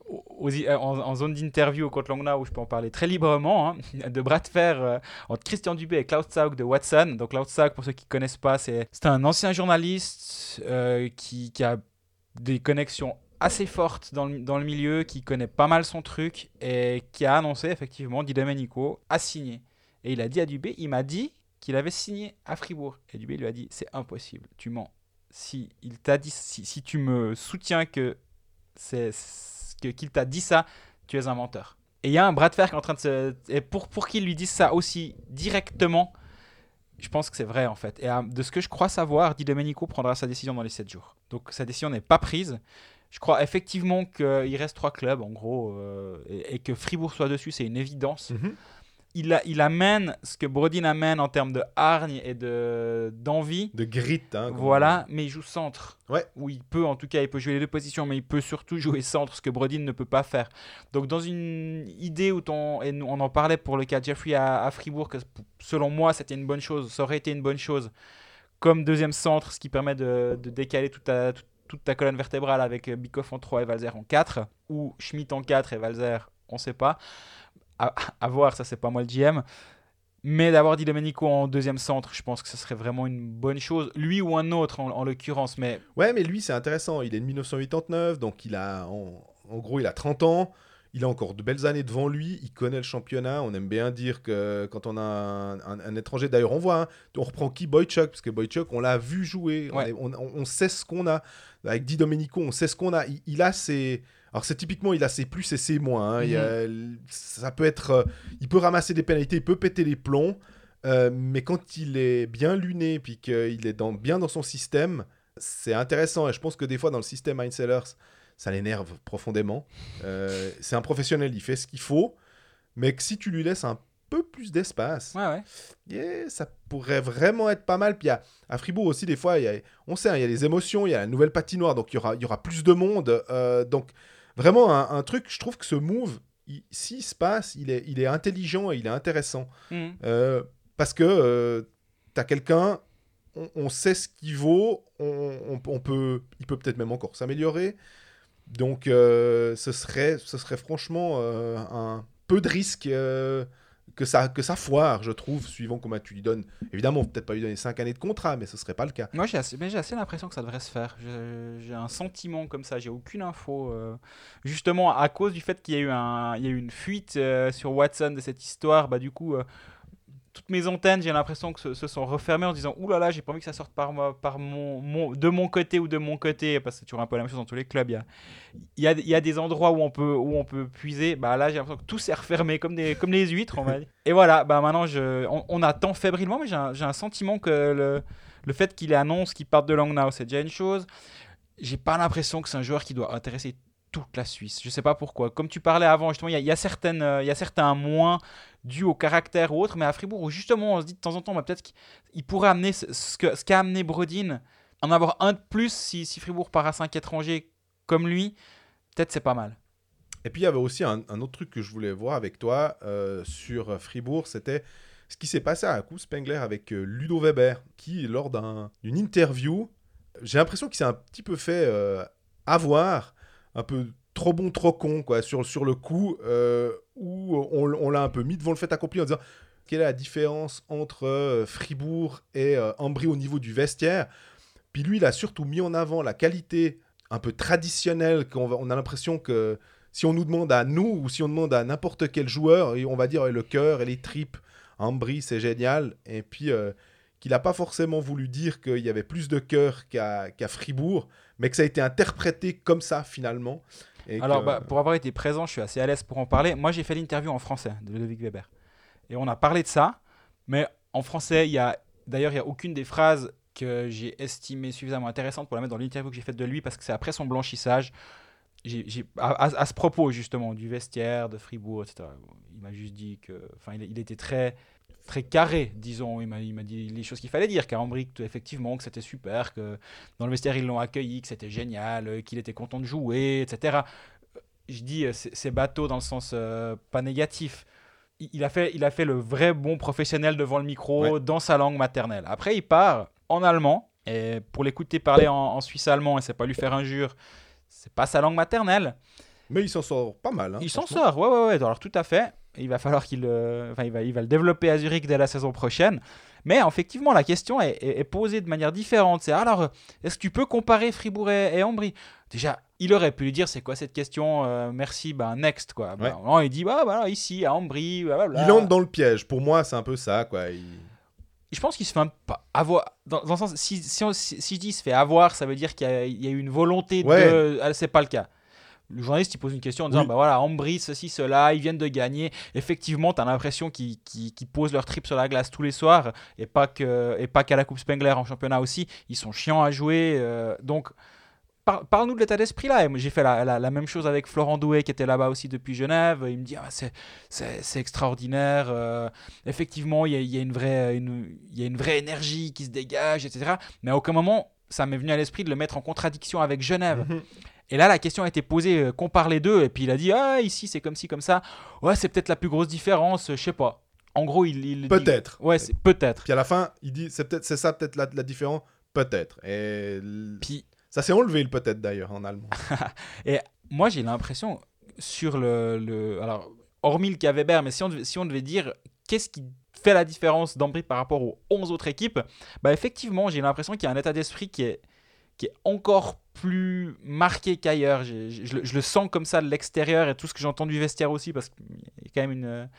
Euh, en, zone d'interview au Côte Langnau, où je peux en parler très librement, hein, <laughs> de bras de fer euh, entre Christian Dubé et Klaus Zaug de Watson. Donc Klaus Zaug, pour ceux qui ne connaissent pas, c'est un ancien journaliste euh, qui, a des connexions assez fortes dans le, dans le milieu, qui connaît pas mal son truc et qui a annoncé effectivement Di Domenico a signé. Et il a dit à Dubé, il m'a dit qu'il avait signé à Fribourg. Et Dubé lui a dit, c'est impossible, tu mens. Si, il dit, si, si tu me soutiens que c'est qu'il t'a dit ça, tu es un menteur. Et il y a un bras de fer qui est en train de se... Et pour, pour qu'il lui dise ça aussi directement, je pense que c'est vrai en fait. Et euh, de ce que je crois savoir, Di Domenico prendra sa décision dans les 7 jours. Donc sa décision n'est pas prise. Je crois effectivement qu'il reste trois clubs en gros euh, et, et que Fribourg soit dessus, c'est une évidence il, a- il amène ce que Brodin amène en termes de hargne et de d'envie. De grit. Hein, Voilà, mais il joue centre. Ouais. Où il peut, en tout cas, il peut jouer les deux positions, mais il peut surtout jouer centre, ce que Brodin ne peut pas faire. Donc, dans une idée où ton, et on en parlait pour le cas de Jeffrey à, à Fribourg, que selon moi, c'était une bonne chose, ça aurait été une bonne chose, comme deuxième centre, ce qui permet de, de décaler toute ta, toute- toute ta colonne vertébrale avec euh, Bikoff en 3 et Valzer en 4, ou Schmidt en 4 et Valzer, on sait pas. À, à voir, ça, c'est pas moi le GM. Mais d'avoir dit Domenico en deuxième centre, je pense que ce serait vraiment une bonne chose. Lui ou un autre, en, en l'occurrence. Mais Ouais, mais lui, c'est intéressant. Il est de 1989, donc il a, en, en gros, il a 30 ans. Il a encore de belles années devant lui. Il connaît le championnat. On aime bien dire que quand on a un, un- un étranger, d'ailleurs, on voit, hein, on reprend qui Boychuk, parce que Boychuk, on l'a vu jouer. Est- on- on sait ce qu'on a. Avec Di Domenico, on sait ce qu'on a. Il, il a ses. Alors, c'est typiquement, il a ses plus et ses moins. hein. Il a- ça peut être. euh, il peut ramasser des pénalités, il peut péter les plombs. euh, mais quand il est bien luné, puis qu'il est dans, bien dans son système, c'est intéressant. Et je pense que des fois, dans le système Heinzellers, ça l'énerve profondément. Euh, c'est un professionnel, il fait ce qu'il faut. Mais que si tu lui laisses un peu plus d'espace, ouais, ouais. yeah, ça pourrait vraiment être pas mal. Puis à, à Fribourg aussi, des fois, y a- on sait, hein, il y a les émotions, il y a la nouvelle patinoire, donc il y aura, il y aura plus de monde. euh, donc vraiment un, un truc, je trouve que ce move, il- s'il se passe, il est, il est intelligent et il est intéressant. Mhm. Euh, parce que tu as quelqu'un, on, on sait ce qu'il vaut, on, on- on peut, il peut peut-être même encore s'améliorer. Donc euh, ce, serait, ce serait franchement euh, un peu de risque euh, que, ça, que foire, je trouve, suivant comment tu lui donnes. Évidemment, peut-être pas lui donner 5 années de contrat, mais ce serait pas le cas. Moi, j'ai assez, mais j'ai assez l'impression que ça devrait se faire. J'ai un sentiment comme ça, j'ai aucune info. euh, justement, à cause du fait qu'il y a eu, un, une fuite euh, sur Watson de cette histoire, bah, du coup, euh, toutes mes antennes, j'ai l'impression que se, sont refermées en disant Ouh là là, j'ai pas envie que ça sorte par, moi- par mon, de mon côté ou de mon côté, parce que c'est toujours un peu la même chose dans tous les clubs. Il y a, y a, des endroits où on peut, où on peut puiser. Bah, là, j'ai l'impression que tout s'est refermé comme, des, comme les huîtres, on. Et voilà, bah, maintenant, je, on, attend fébrilement, mais j'ai un, un sentiment que le, le fait qu'il annonce qu'il parte de Langnau, c'est déjà une chose. J'ai pas l'impression que c'est un joueur qui doit intéresser toute la Suisse. Je sais pas pourquoi. Comme tu parlais avant, justement, il y y a certaines, euh, il y a certains moins dus au caractère ou autre, mais à Fribourg, où justement, on se dit de temps en temps, bah, peut-être qu'il pourrait amener ce, ce qu'a amené Brodin, en avoir un de plus si, si Fribourg part à 5 étrangers comme lui, peut-être c'est pas mal. Et puis il y avait aussi un, autre truc que je voulais voir avec toi euh, sur Fribourg, c'était ce qui s'est passé à coup Spengler avec euh, Ludo Weber, qui lors d'un- d'une interview, j'ai l'impression qu'il s'est un petit peu fait euh, avoir, un peu trop bon, trop con, quoi, sur, sur le coup, euh, où on, l'a un peu mis devant le fait accompli en disant quelle est la différence entre euh, Fribourg et euh, Ambry au niveau du vestiaire? Puis lui, il a surtout mis en avant la qualité un peu traditionnelle qu'on on a l'impression que si on nous demande à nous ou si on demande à n'importe quel joueur, on va dire le cœur et les tripes, Ambry, c'est génial. Et puis euh, qu'il n'a pas forcément voulu dire qu'il y avait plus de cœur qu'à Fribourg, mais que ça a été interprété comme ça finalement. Et Alors, que- bah, pour avoir été présent, je suis assez à l'aise pour en parler. Moi, j'ai fait l'interview en français de Ludovic Weber. Et on a parlé de ça, mais en français, il y a d'ailleurs, il n'y a aucune des phrases que j'ai estimées suffisamment intéressantes pour la mettre dans l'interview que j'ai faite de lui, parce que c'est après son blanchissage. à, à- à ce propos justement du vestiaire de Fribourg, etc. Il m'a juste dit que, enfin, il, il était très très carré, disons. Il m'a dit les choses qu'il fallait dire, qu'à Ambry, que, effectivement, que c'était super, que dans le vestiaire ils l'ont accueilli, que c'était génial, euh, qu'il était content de jouer, etc. Euh, Je dis euh, c'est bateau dans le sens euh, pas négatif. Il il a, fait, il a fait le vrai bon professionnel devant le micro Ouais. dans sa langue maternelle. Après, il part en allemand. Et pour l'écouter parler en, en suisse allemand, et c'est pas lui faire injure, c'est pas sa langue maternelle. Mais il s'en sort pas mal. hein, il s'en sort, ouais, ouais, ouais. Alors tout à fait. Il va falloir qu'il, euh, enfin, il va, il va le développer à Zurich dès la saison prochaine. Mais effectivement, la question est, est- est posée de manière différente. C'est alors, est-ce que tu peux comparer Fribourg et, et Ambry? Déjà, il aurait pu lui dire, c'est quoi cette question Euh, Merci, ben next quoi. Ben, Ouais. non, il dit, bah voilà, ici à Ambry, blablabla. Il entre dans le piège. Pour moi, c'est un peu ça, quoi. Il- Je pense qu'il se fait un avoir. Dans, dans le sens, si, si, on- si- si je dis se fait avoir, ça veut dire qu'il y, y a eu une volonté Ouais. de. Ah, C'est pas le cas. Le journaliste il pose une question en disant Oui. bah voilà, Ambry, ceci, cela, ils viennent de gagner. Effectivement, tu as l'impression qu'ils qu'ils- qu'ils posent leur trip sur la glace tous les soirs et pas que et pas qu'à la Coupe Spengler en championnat aussi. Ils sont chiants à jouer. euh, donc, par- parle-nous de l'état d'esprit là. J'ai fait la, la- la même chose avec Florent Douet qui était là-bas aussi depuis Genève. Il me dit ah, c'est- extraordinaire. euh, effectivement, il y a, il y a une vraie, une, y a une vraie énergie qui se dégage, etc. Mais à aucun moment, ça m'est venu à l'esprit de le mettre en contradiction avec Genève. Mhm. Et là, la question a été posée, euh, compare les deux, et puis il a dit, ah, ici, c'est comme ci, comme ça. Ouais, c'est peut-être la plus grosse différence, euh, je sais pas. En gros, il... il dit- Peut-être. Ouais, c'est peut-être. Puis à la fin, il dit c'est peut-être c'est ça peut-être la, la différence. Peut-être. Et Puis ça s'est enlevé le peut-être d'ailleurs en allemand. <laughs> moi, j'ai l'impression, sur le, le- Alors, hormis le cas Weber, mais si on devait, si on devait dire qu'est-ce qui fait la différence d'Ambry par rapport aux 11 autres équipes, bah effectivement, j'ai l'impression qu'il y a un état d'esprit qui est, qui est encore plus marqué qu'ailleurs. Je, le- sens comme ça de l'extérieur et tout ce que j'entends du vestiaire aussi, parce qu'il y a quand même une,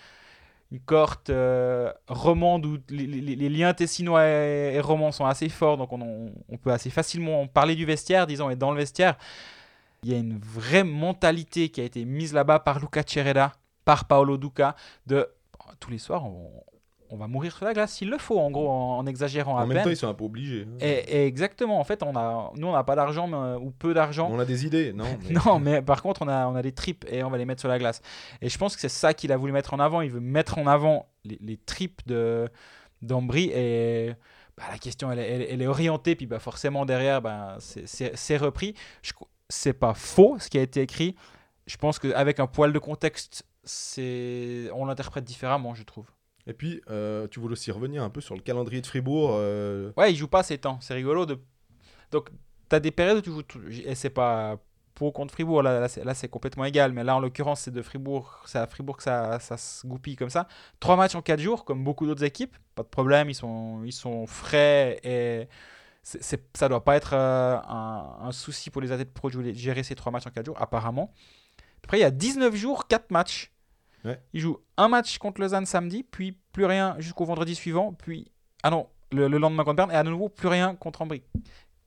une cohorte euh, romande où les, liens tessinois et, et romans sont assez forts, donc on, peut assez facilement parler du vestiaire, disons, et dans le vestiaire. Il y a une vraie mentalité qui a été mise là-bas par Luca Cereda, par Paolo Duca, de tous les soirs, on, on va mourir sur la glace s'il le faut, en gros, en, en exagérant à En même peine. temps, ils sont un peu obligés. hein. Et, et exactement, en fait, on a, nous, on n'a pas d'argent euh, ou peu d'argent. On a des idées, non <laughs> mais- Non, mais par contre, on a, on a des tripes et on va les mettre sur la glace. Et je pense que c'est ça qu'il a voulu mettre en avant. Il veut mettre en avant les, les tripes de d'Ambry. Et bah, la question, elle, est- elle est- elle est orientée. Puis bah, forcément, derrière, bah, c'est- repris. C'est pas faux ce qui a été écrit. Je pense qu'avec un poil de contexte, on l'interprète différemment, je trouve. Et puis, euh, tu voulais aussi revenir un peu sur le calendrier de Fribourg. euh, Ouais, il joue pas ces temps. C'est rigolo. Donc, tu as des périodes où tu joues. tout- Et c'est pas pour ou contre Fribourg. Là, là, c'est, complètement égal. Mais là, en l'occurrence, c'est de Fribourg. C'est à Fribourg que ça, ça se goupille comme ça. Trois matchs en quatre jours, comme beaucoup d'autres équipes. Pas de problème. Ils sont, ils sont frais. Et c'est, c'est- ça doit pas être euh, un, souci pour les athlètes pro de gérer ces trois matchs en quatre jours, apparemment. Après, il y a 19 jours, 4 matchs. Ouais. Ils jouent un match contre Lausanne samedi, puis plus rien jusqu'au vendredi suivant, puis ah non, le, le lendemain contre Berne, et à nouveau plus rien contre Ambry.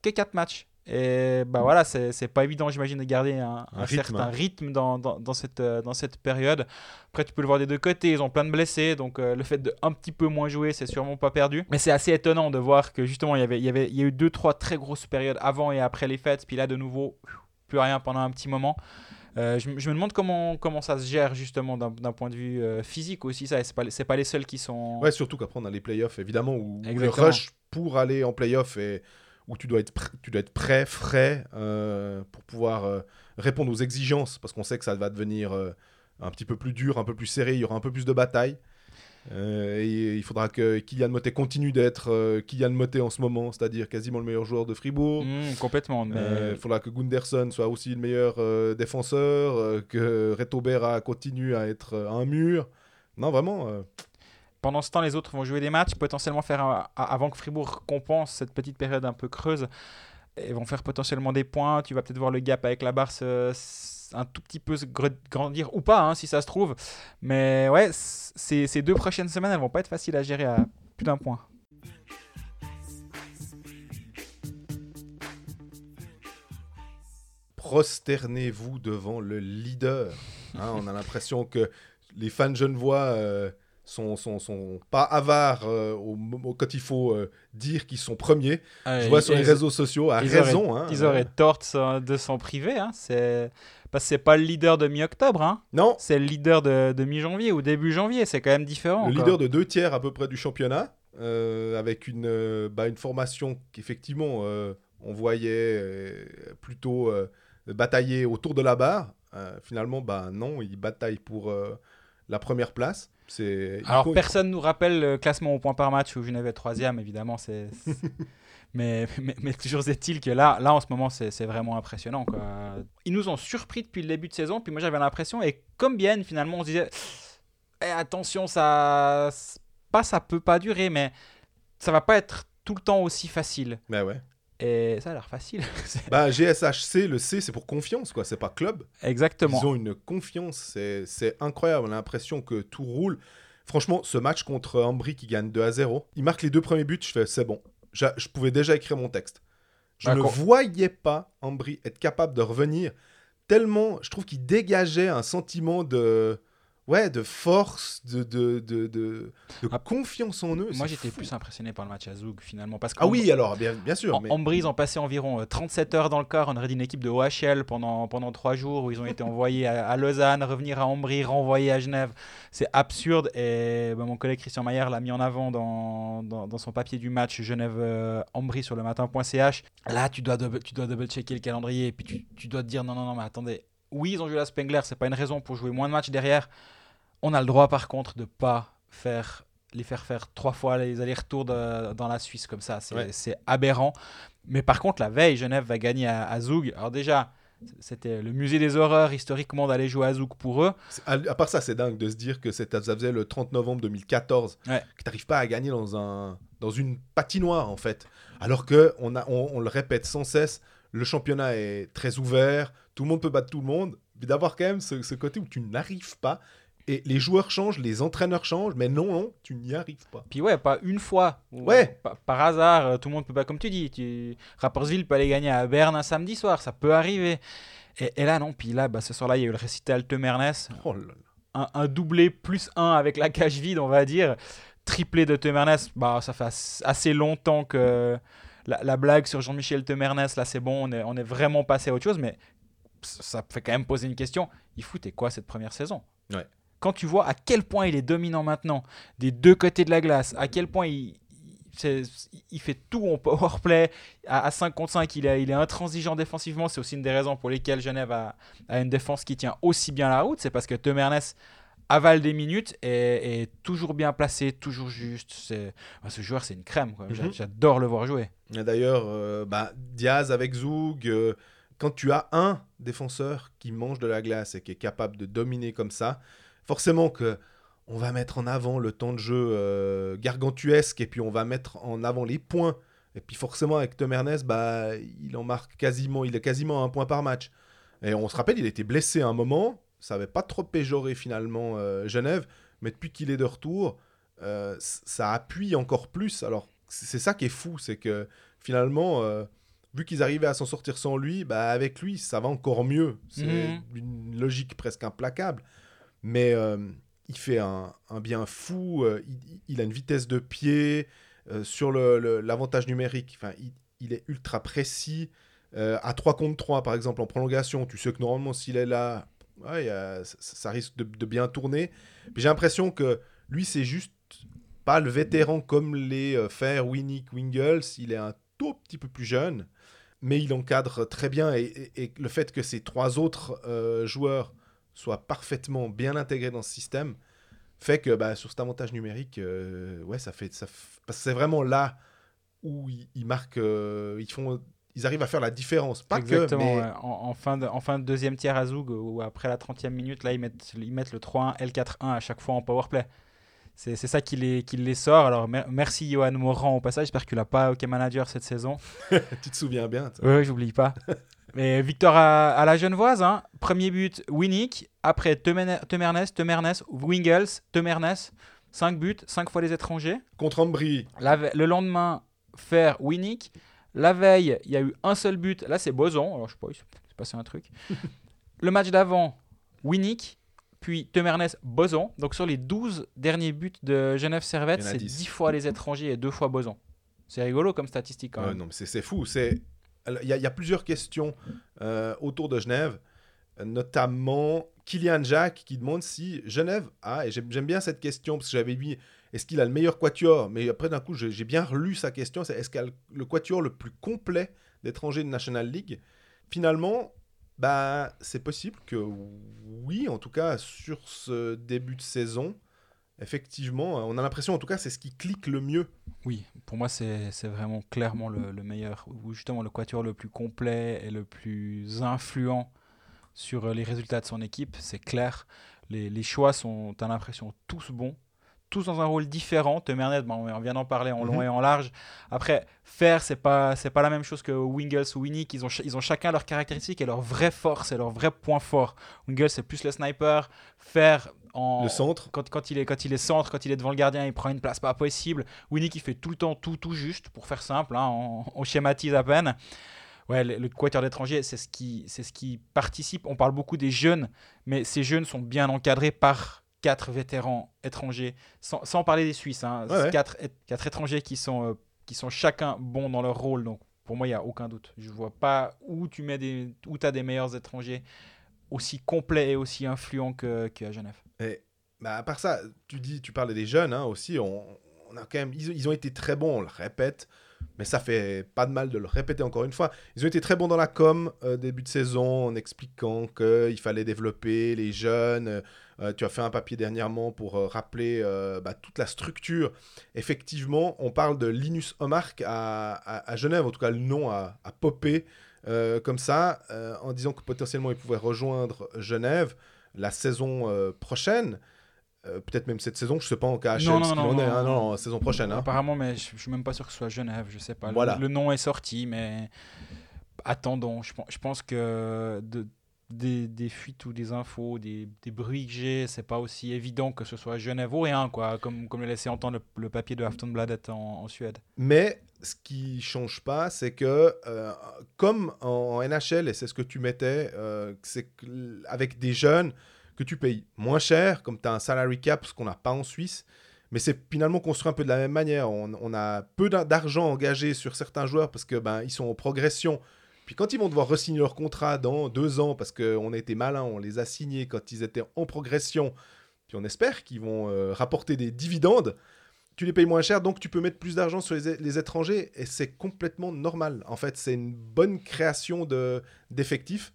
Que 4 matchs. Et bah voilà, c'est pas évident, j'imagine, de garder un, Un un rythme, certain hein. rythme dans, dans, dans cette, euh, dans cette période. Après, tu peux le voir des deux côtés, ils ont plein de blessés, donc euh, le fait de un petit peu moins jouer, c'est sûrement pas perdu. Mais c'est assez étonnant de voir que justement, il y, avait, il, y avait, il y a eu deux, trois très grosses périodes avant et après les fêtes, puis là, de nouveau, plus rien pendant un petit moment. Euh, je, me- je me demande comment, comment ça se gère justement d'un d'un point de vue euh, physique aussi. Ça, c'est pas, pas les seuls qui sont. Ouais, surtout qu'après on a les playoffs, évidemment, où, où le rush pour aller en playoff et où tu dois être, pr- tu dois être prêt, frais, euh, pour pouvoir répondre aux exigences, parce qu'on sait que ça va devenir un petit peu plus dur, un peu plus serré, il y aura un peu plus de bataille. Euh, et il faudra que Kylian Motet continue d'être euh, Kylian Motet en ce moment, c'est-à-dire quasiment le meilleur joueur de Fribourg. Mm, complètement. Mais... Euh, Il faudra que Gunderson soit aussi le meilleur défenseur, que Reto Berra continue à être un mur. Non, vraiment. Pendant ce temps, les autres vont jouer des matchs, potentiellement faire un- avant que Fribourg compense cette petite période un peu creuse. Et vont faire potentiellement des points. Tu vas peut-être voir le gap avec la barre se- un tout petit peu grandir ou pas, hein, si ça se trouve. Mais ouais, ces, ces deux prochaines semaines, elles vont pas être faciles à gérer à plus d'un point. prosternez-vous devant le leader. Hein, on a l'impression que les fans genevois euh, sont, sont, sont pas avares euh, au, au- quand il faut euh, dire qu'ils sont premiers. Euh, Je vois sur les réseaux sociaux, à ils raison. auraient, hein, ils euh, auraient tort de s'en- de s'en priver. Hein. C'est parce que c'est pas le leader de mi-octobre. Hein. Non, C'est le leader de, de mi-janvier ou début janvier. C'est quand même différent. le quoi. leader de deux tiers à peu près du championnat, euh, avec une, euh, bah, une formation qu'effectivement euh, on voyait euh, plutôt euh, batailler autour de la barre. Euh, finalement, bah non, il bataille pour euh, la première place. Alors personne nous rappelle le classement au point par match où Genève est troisième, évidemment. C'est, c'est- <laughs> mais, <laughs> mais, mais toujours est-il que là, là en ce moment, c'est, vraiment impressionnant. Quoi. Ils nous ont surpris depuis le début de saison. Puis moi, j'avais l'impression, et comme bien, finalement, on se disait Eh, attention, ça, pas ça peut pas durer, mais ça va pas être tout le temps aussi facile. Bah ouais. Et ça a l'air facile. <laughs> Bah, GSHC, le C, c'est pour confiance, quoi. C'est pas club. Exactement. Ils ont une confiance, c'est incroyable. On a l'impression que tout roule. Franchement, ce match contre Ambry qui gagne 2 à 0, il marque les deux premiers buts, je fais c'est bon. Je pouvais déjà écrire mon texte. Je Ah, ne voyais pas Ambry être capable de revenir tellement, je trouve qu'il dégageait un sentiment de ouais, de force, de, de, de, de, Ah, confiance en eux. Moi, j'étais plus impressionné par le match à Zoug, finalement. Parce Ah oui, alors, bien, bien sûr. En, mais... en brise, ont passé environ euh, 37 heures dans le car. On aurait dit une équipe de OHL pendant, pendant 3 jours où ils ont été <laughs> envoyés à, à Lausanne, revenir à Ambry, renvoyés à Genève. C'est absurde. Et bah, mon collègue Christian Mayer l'a mis en avant dans, dans, dans son papier du match Genève-Ambry sur le matin.ch. Là, tu dois, double- tu dois double-checker le calendrier. Et puis tu, tu dois te dire non, non, non, mais attendez. Oui, ils ont joué la Spengler. C'est pas une raison pour jouer moins de matchs derrière. On a le droit, par contre, de pas faire les faire faire trois fois les allers-retours dans la Suisse comme ça. C'est Ouais. aberrant. Mais par contre, la veille, Genève va gagner à, à Zoug. Alors déjà, c'était le musée des horreurs historiquement d'aller jouer à Zoug pour eux. À, à part ça, c'est dingue de se dire que c'est- ça faisait le 30 novembre 2014 Ouais. que tu n'arrives pas à gagner dans, un, dans une patinoire, en fait. Alors que, on, a, on, on le répète sans cesse, le championnat est très ouvert, tout le monde peut battre tout le monde, mais d'avoir quand même ce, ce côté où tu n'arrives pas, et les joueurs changent, les entraîneurs changent, mais non, non, tu n'y arrives pas. Puis ouais, pas une fois. Ou- Ouais. pa- Par, hasard, euh, tout le monde peut pas, comme tu dis, tu... Rapperswil peut aller gagner à Berne un samedi soir, ça peut arriver. Et, et là, non. Puis là, bah, ce soir-là, il y a eu le récital Temernes. Oh là là. un, un doublé plus 1 avec la cage vide, on va dire. Triplé de Temernes, bah, ça fait as- assez longtemps que la, la blague sur Jean-Michel Temernes, là c'est bon, on est, on est vraiment passé à autre chose, mais ça ça fait quand même poser une question. Il foutait quoi cette première saison? Ouais. Quand tu vois à quel point il est dominant maintenant, des deux côtés de la glace, à quel point il, fait tout en powerplay, à, à 5 contre 5, il est, il est intransigeant défensivement, c'est aussi une des raisons pour lesquelles Genève a, a une défense qui tient aussi bien la route, c'est parce que Temernes avale des minutes et est toujours bien placé, toujours juste. C'est... ce joueur, c'est une crème. Mhm. J'adore le voir jouer. D'ailleurs, euh, bah, Diaz avec Zoug, euh, quand tu as un défenseur qui mange de la glace et qui est capable de dominer comme ça, forcément que on va mettre en avant le temps de jeu euh, gargantuesque et puis on va mettre en avant les points. Et puis forcément avec Tom Ernest, bah, il en marque quasiment, il a quasiment un point par match. Et on se rappelle, il était blessé à un moment, ça n'avait pas trop péjoré finalement euh, Genève, mais depuis qu'il est de retour, euh, ça appuie encore plus. Alors c'est ça qui est fou, c'est que finalement, vu qu'ils arrivaient à s'en sortir sans lui, bah avec lui, ça va encore mieux. C'est Mhm. une logique presque implacable. Mais euh, il fait un, bien fou, euh, il, a une vitesse de pied euh, sur l'avantage numérique. Enfin, il, est ultra précis. À 3 contre 3, par exemple, en prolongation, tu sais que normalement, s'il est là, ça, risque de, bien tourner. J'ai l'impression que lui, c'est juste pas le vétéran comme les euh, Fer, Winnick, Wingles. Il est un tout petit peu plus jeune, mais il encadre très bien. Et, le fait que ces trois autres joueurs soient parfaitement bien intégrés dans ce système fait que bah, sur cet avantage numérique, euh, ouais, ça fait, ça f- parce que c'est vraiment là où ils, ils marquent, euh, ils font, ils arrivent à faire la différence. Pas Exactement. que, mais ouais. en, en fin de, en fin de deuxième tiers à Zoug, ou après la 30e minute, là, ils mettent, ils mettent le 3-1, L4-1 à chaque fois en powerplay. C'est c'est ça qui les, qui les sort. Alors, mer- merci Johan Morand au passage. J'espère que tu l'as pas hockey manager cette saison. <laughs> tu te souviens bien. Oui, j'oublie pas. <laughs> Mais victoire à, à la Genevoise. hein. Premier but, Winnick. Après, Temernes, Temernes, Wingles, Temernes. 5 buts, 5 fois les étrangers. Contre Ambry, La le lendemain, faire Winnick. La veille, il y a eu un seul but. Là, c'est Boson. Alors, je sais pas, il s'est passé un truc. <laughs> le match d'avant, Winnick. puis Temernes, Boson. Donc sur les 12 derniers buts de Genève Servette, c'est 10. 10 fois les étrangers et 2 fois Boson. C'est rigolo comme statistique quand même. non, mais c'est fou. C'est Il y, a- plusieurs questions euh, autour de Genève, notamment Kylian Jacques qui demande si Genève a, et j'aime bien cette question parce que j'avais mis est-ce qu'il a le meilleur quatuor? Mais après, d'un coup, j'ai bien relu sa question c'est est-ce qu'il a le- le quatuor le plus complet d'étrangers de National League? Finalement, bah, c'est possible que oui, en tout cas, sur ce début de saison, effectivement, on a l'impression, en tout cas, c'est ce qui clique le mieux. Oui, pour moi, c'est vraiment clairement le, le meilleur, ou justement le quatuor le plus complet et le plus influent sur euh, les résultats de son équipe. C'est clair. Les, les choix sont, tu as l'impression, tous bons, tous dans un rôle différent. Temernet, bon, on vient d'en parler en long Mhm. et en large. Après, faire, c'est pas, c'est pas la même chose que Wingles ou Winnick. Ils ont, ils ont chacun leurs caractéristiques et leurs vraies forces et leurs vrais points forts. Wingles, c'est plus le sniper. Faire en, Le centre, quand, quand, il est, quand il est centre, quand il est devant le gardien, il prend une place pas possible. Winnie qui fait tout le temps tout, tout juste, pour faire simple, hein, on, on schématise à peine. Ouais, le, le quatuor d'étrangers, c'est ce, qui, c'est ce qui participe. On parle beaucoup des jeunes, mais ces jeunes sont bien encadrés par quatre vétérans étrangers, sans, sans parler des Suisses. Hein, Ouais, ouais. Quatre, quatre étrangers qui sont, euh, qui sont chacun bons dans leur rôle. Donc pour moi, il n'y a aucun doute. Je vois pas où tu mets des, où as des meilleurs étrangers aussi complets et aussi influents que, qu'à Genève. Et, bah, à part ça, tu dis, tu parlais des jeunes hein, aussi. On, a quand même, ils, ils ont été très bons, on le répète, mais ça fait pas de mal de le répéter encore une fois. Ils ont été très bons dans la com euh, début de saison en expliquant qu'il fallait développer les jeunes. Euh, tu as fait un papier dernièrement pour euh, rappeler bah, toute la structure. Effectivement, on parle de Linus Omark à, à- Genève, en tout cas le nom a, a popé comme ça, en disant que potentiellement il pouvait rejoindre Genève la saison euh, prochaine. Euh, Peut-être même cette saison, je sais pas en KHL Non, non, non, en est. non, hein, non. non, non, saison prochaine. hein. Apparemment, mais je, je suis même pas sûr que ce soit Genève, je sais pas. Le- Voilà. Le, nom est sorti, mais attendons. Je, pen- je pense que de- des, des fuites ou des infos, des, des bruits que j'ai, c'est pas aussi évident que ce soit Genève ou rien, quoi, comme, comme le laissait entendre le, le papier de Aftonbladet en, en Suède. Mais ce qui change pas, c'est que euh, comme en NHL, et c'est ce que tu mettais, euh, c'est avec des jeunes que tu payes moins cher, comme tu as un salary cap, ce qu'on n'a pas en Suisse, mais c'est finalement construit un peu de la même manière. On, a peu d'ar- d'argent engagé sur certains joueurs parce que ben ils sont en progression. Puis quand ils vont devoir re-signer leur contrat dans deux ans, parce qu'on a été malin, on les a signés quand ils étaient en progression, puis on espère qu'ils vont euh, rapporter des dividendes, tu les payes moins cher, donc tu peux mettre plus d'argent sur les, les étrangers, et c'est complètement normal. En fait, c'est une bonne création de- d'effectifs.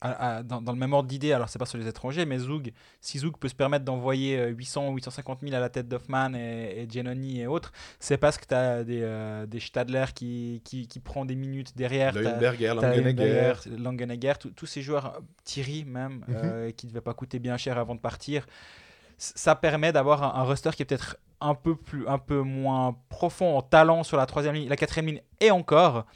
À- à- dans, dans le même ordre d'idée, alors c'est pas sur les étrangers, mais Zug, si Zug peut se permettre d'envoyer euh, 800 ou 850 000 à la tête d'Hoffman et, et Giannoni et autres, c'est parce que tu as des, euh, des Stadler qui, qui, qui prend des minutes derrière. T'as Langenegger. Langenegger, tous- ces joueurs, euh, Thierry même, euh, qui ne devaient pas coûter bien cher avant de partir, ça permet d'avoir un, un roster qui est peut-être un peu plus, un peu moins profond en talent sur la troisième ligne, la quatrième ligne et encore.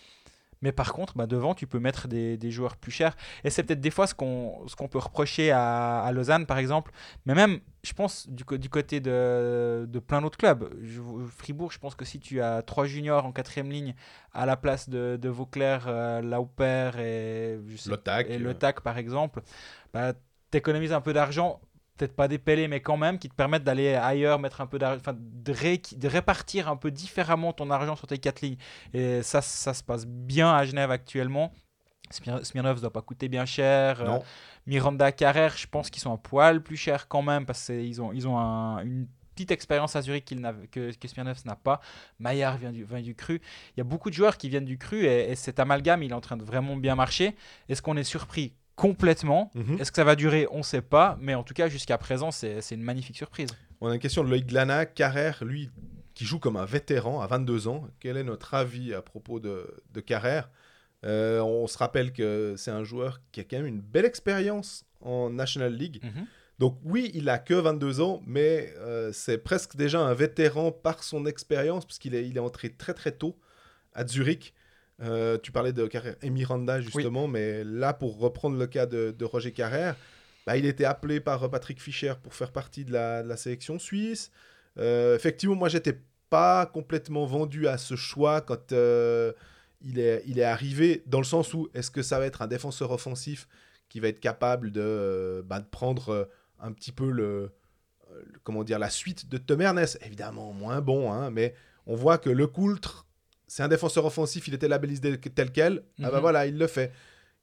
Mais par contre, bah, devant, tu peux mettre des, des joueurs plus chers. Et c'est peut-être des fois ce qu'on ce qu'on peut reprocher à, à Lausanne, par exemple. Mais même, je pense, du, côté de, de plein d'autres clubs. Je- Fribourg, je pense que si tu as trois juniors en quatrième ligne à la place de, de Vauclair, euh, Lauper et, je sais- Lotac, et euh. Le Tac, par exemple, bah, tu économises un peu d'argent. Peut-être pas des pellets, mais quand même, qui te permettent d'aller ailleurs, mettre un peu d'argent, enfin, de, ré- de répartir un peu différemment ton argent sur tes quatre lignes. Et ça, ça se passe bien à Genève actuellement. Smir- Smirnov ne doit pas coûter bien cher. Euh. Miranda, Carrère, je pense qu'ils sont un poil plus chers quand même parce qu'ils ont, ils ont un- une petite expérience à Zurich qu'il n'avait- que, que Smirnov n'a pas. Maillard vient du, vient du cru. Il y a beaucoup de joueurs qui viennent du cru et, et cet amalgame, il est en train de vraiment bien marcher. Est-ce qu'on est surpris? Complètement Mhm. Est-ce que ça va durer? On ne sait pas. Mais en tout cas, jusqu'à présent, c'est une magnifique surprise. On a une question de Loïc Glana. Carrère, lui, qui joue comme un vétéran à 22 ans. Quel est notre avis à propos de, de Carrère? Euh, On se rappelle que c'est un joueur qui a quand même une belle expérience en National League. Mhm. Donc oui, il a que 22 ans, mais euh, c'est presque déjà un vétéran par son expérience, puisqu'il est, il est entré très très tôt à Zurich. Euh, tu parlais de Carrère et Miranda justement, mais là, pour reprendre le cas de, de Roger Carrère, bah, il était appelé par euh, Patrick Fischer pour faire partie de la, de la sélection suisse. Euh, effectivement, moi, j'étais pas complètement vendu à ce choix quand euh, il, est, il est arrivé, dans le sens où est-ce que ça va être un défenseur offensif qui va être capable de, bah, de prendre un petit peu le, le- comment dire, la suite de Tom Ernest. Évidemment, moins bon, hein, mais on voit que Le Coultre, c'est un défenseur offensif, il était labellisé tel quel. Ah bah Mhm. voilà, il le fait.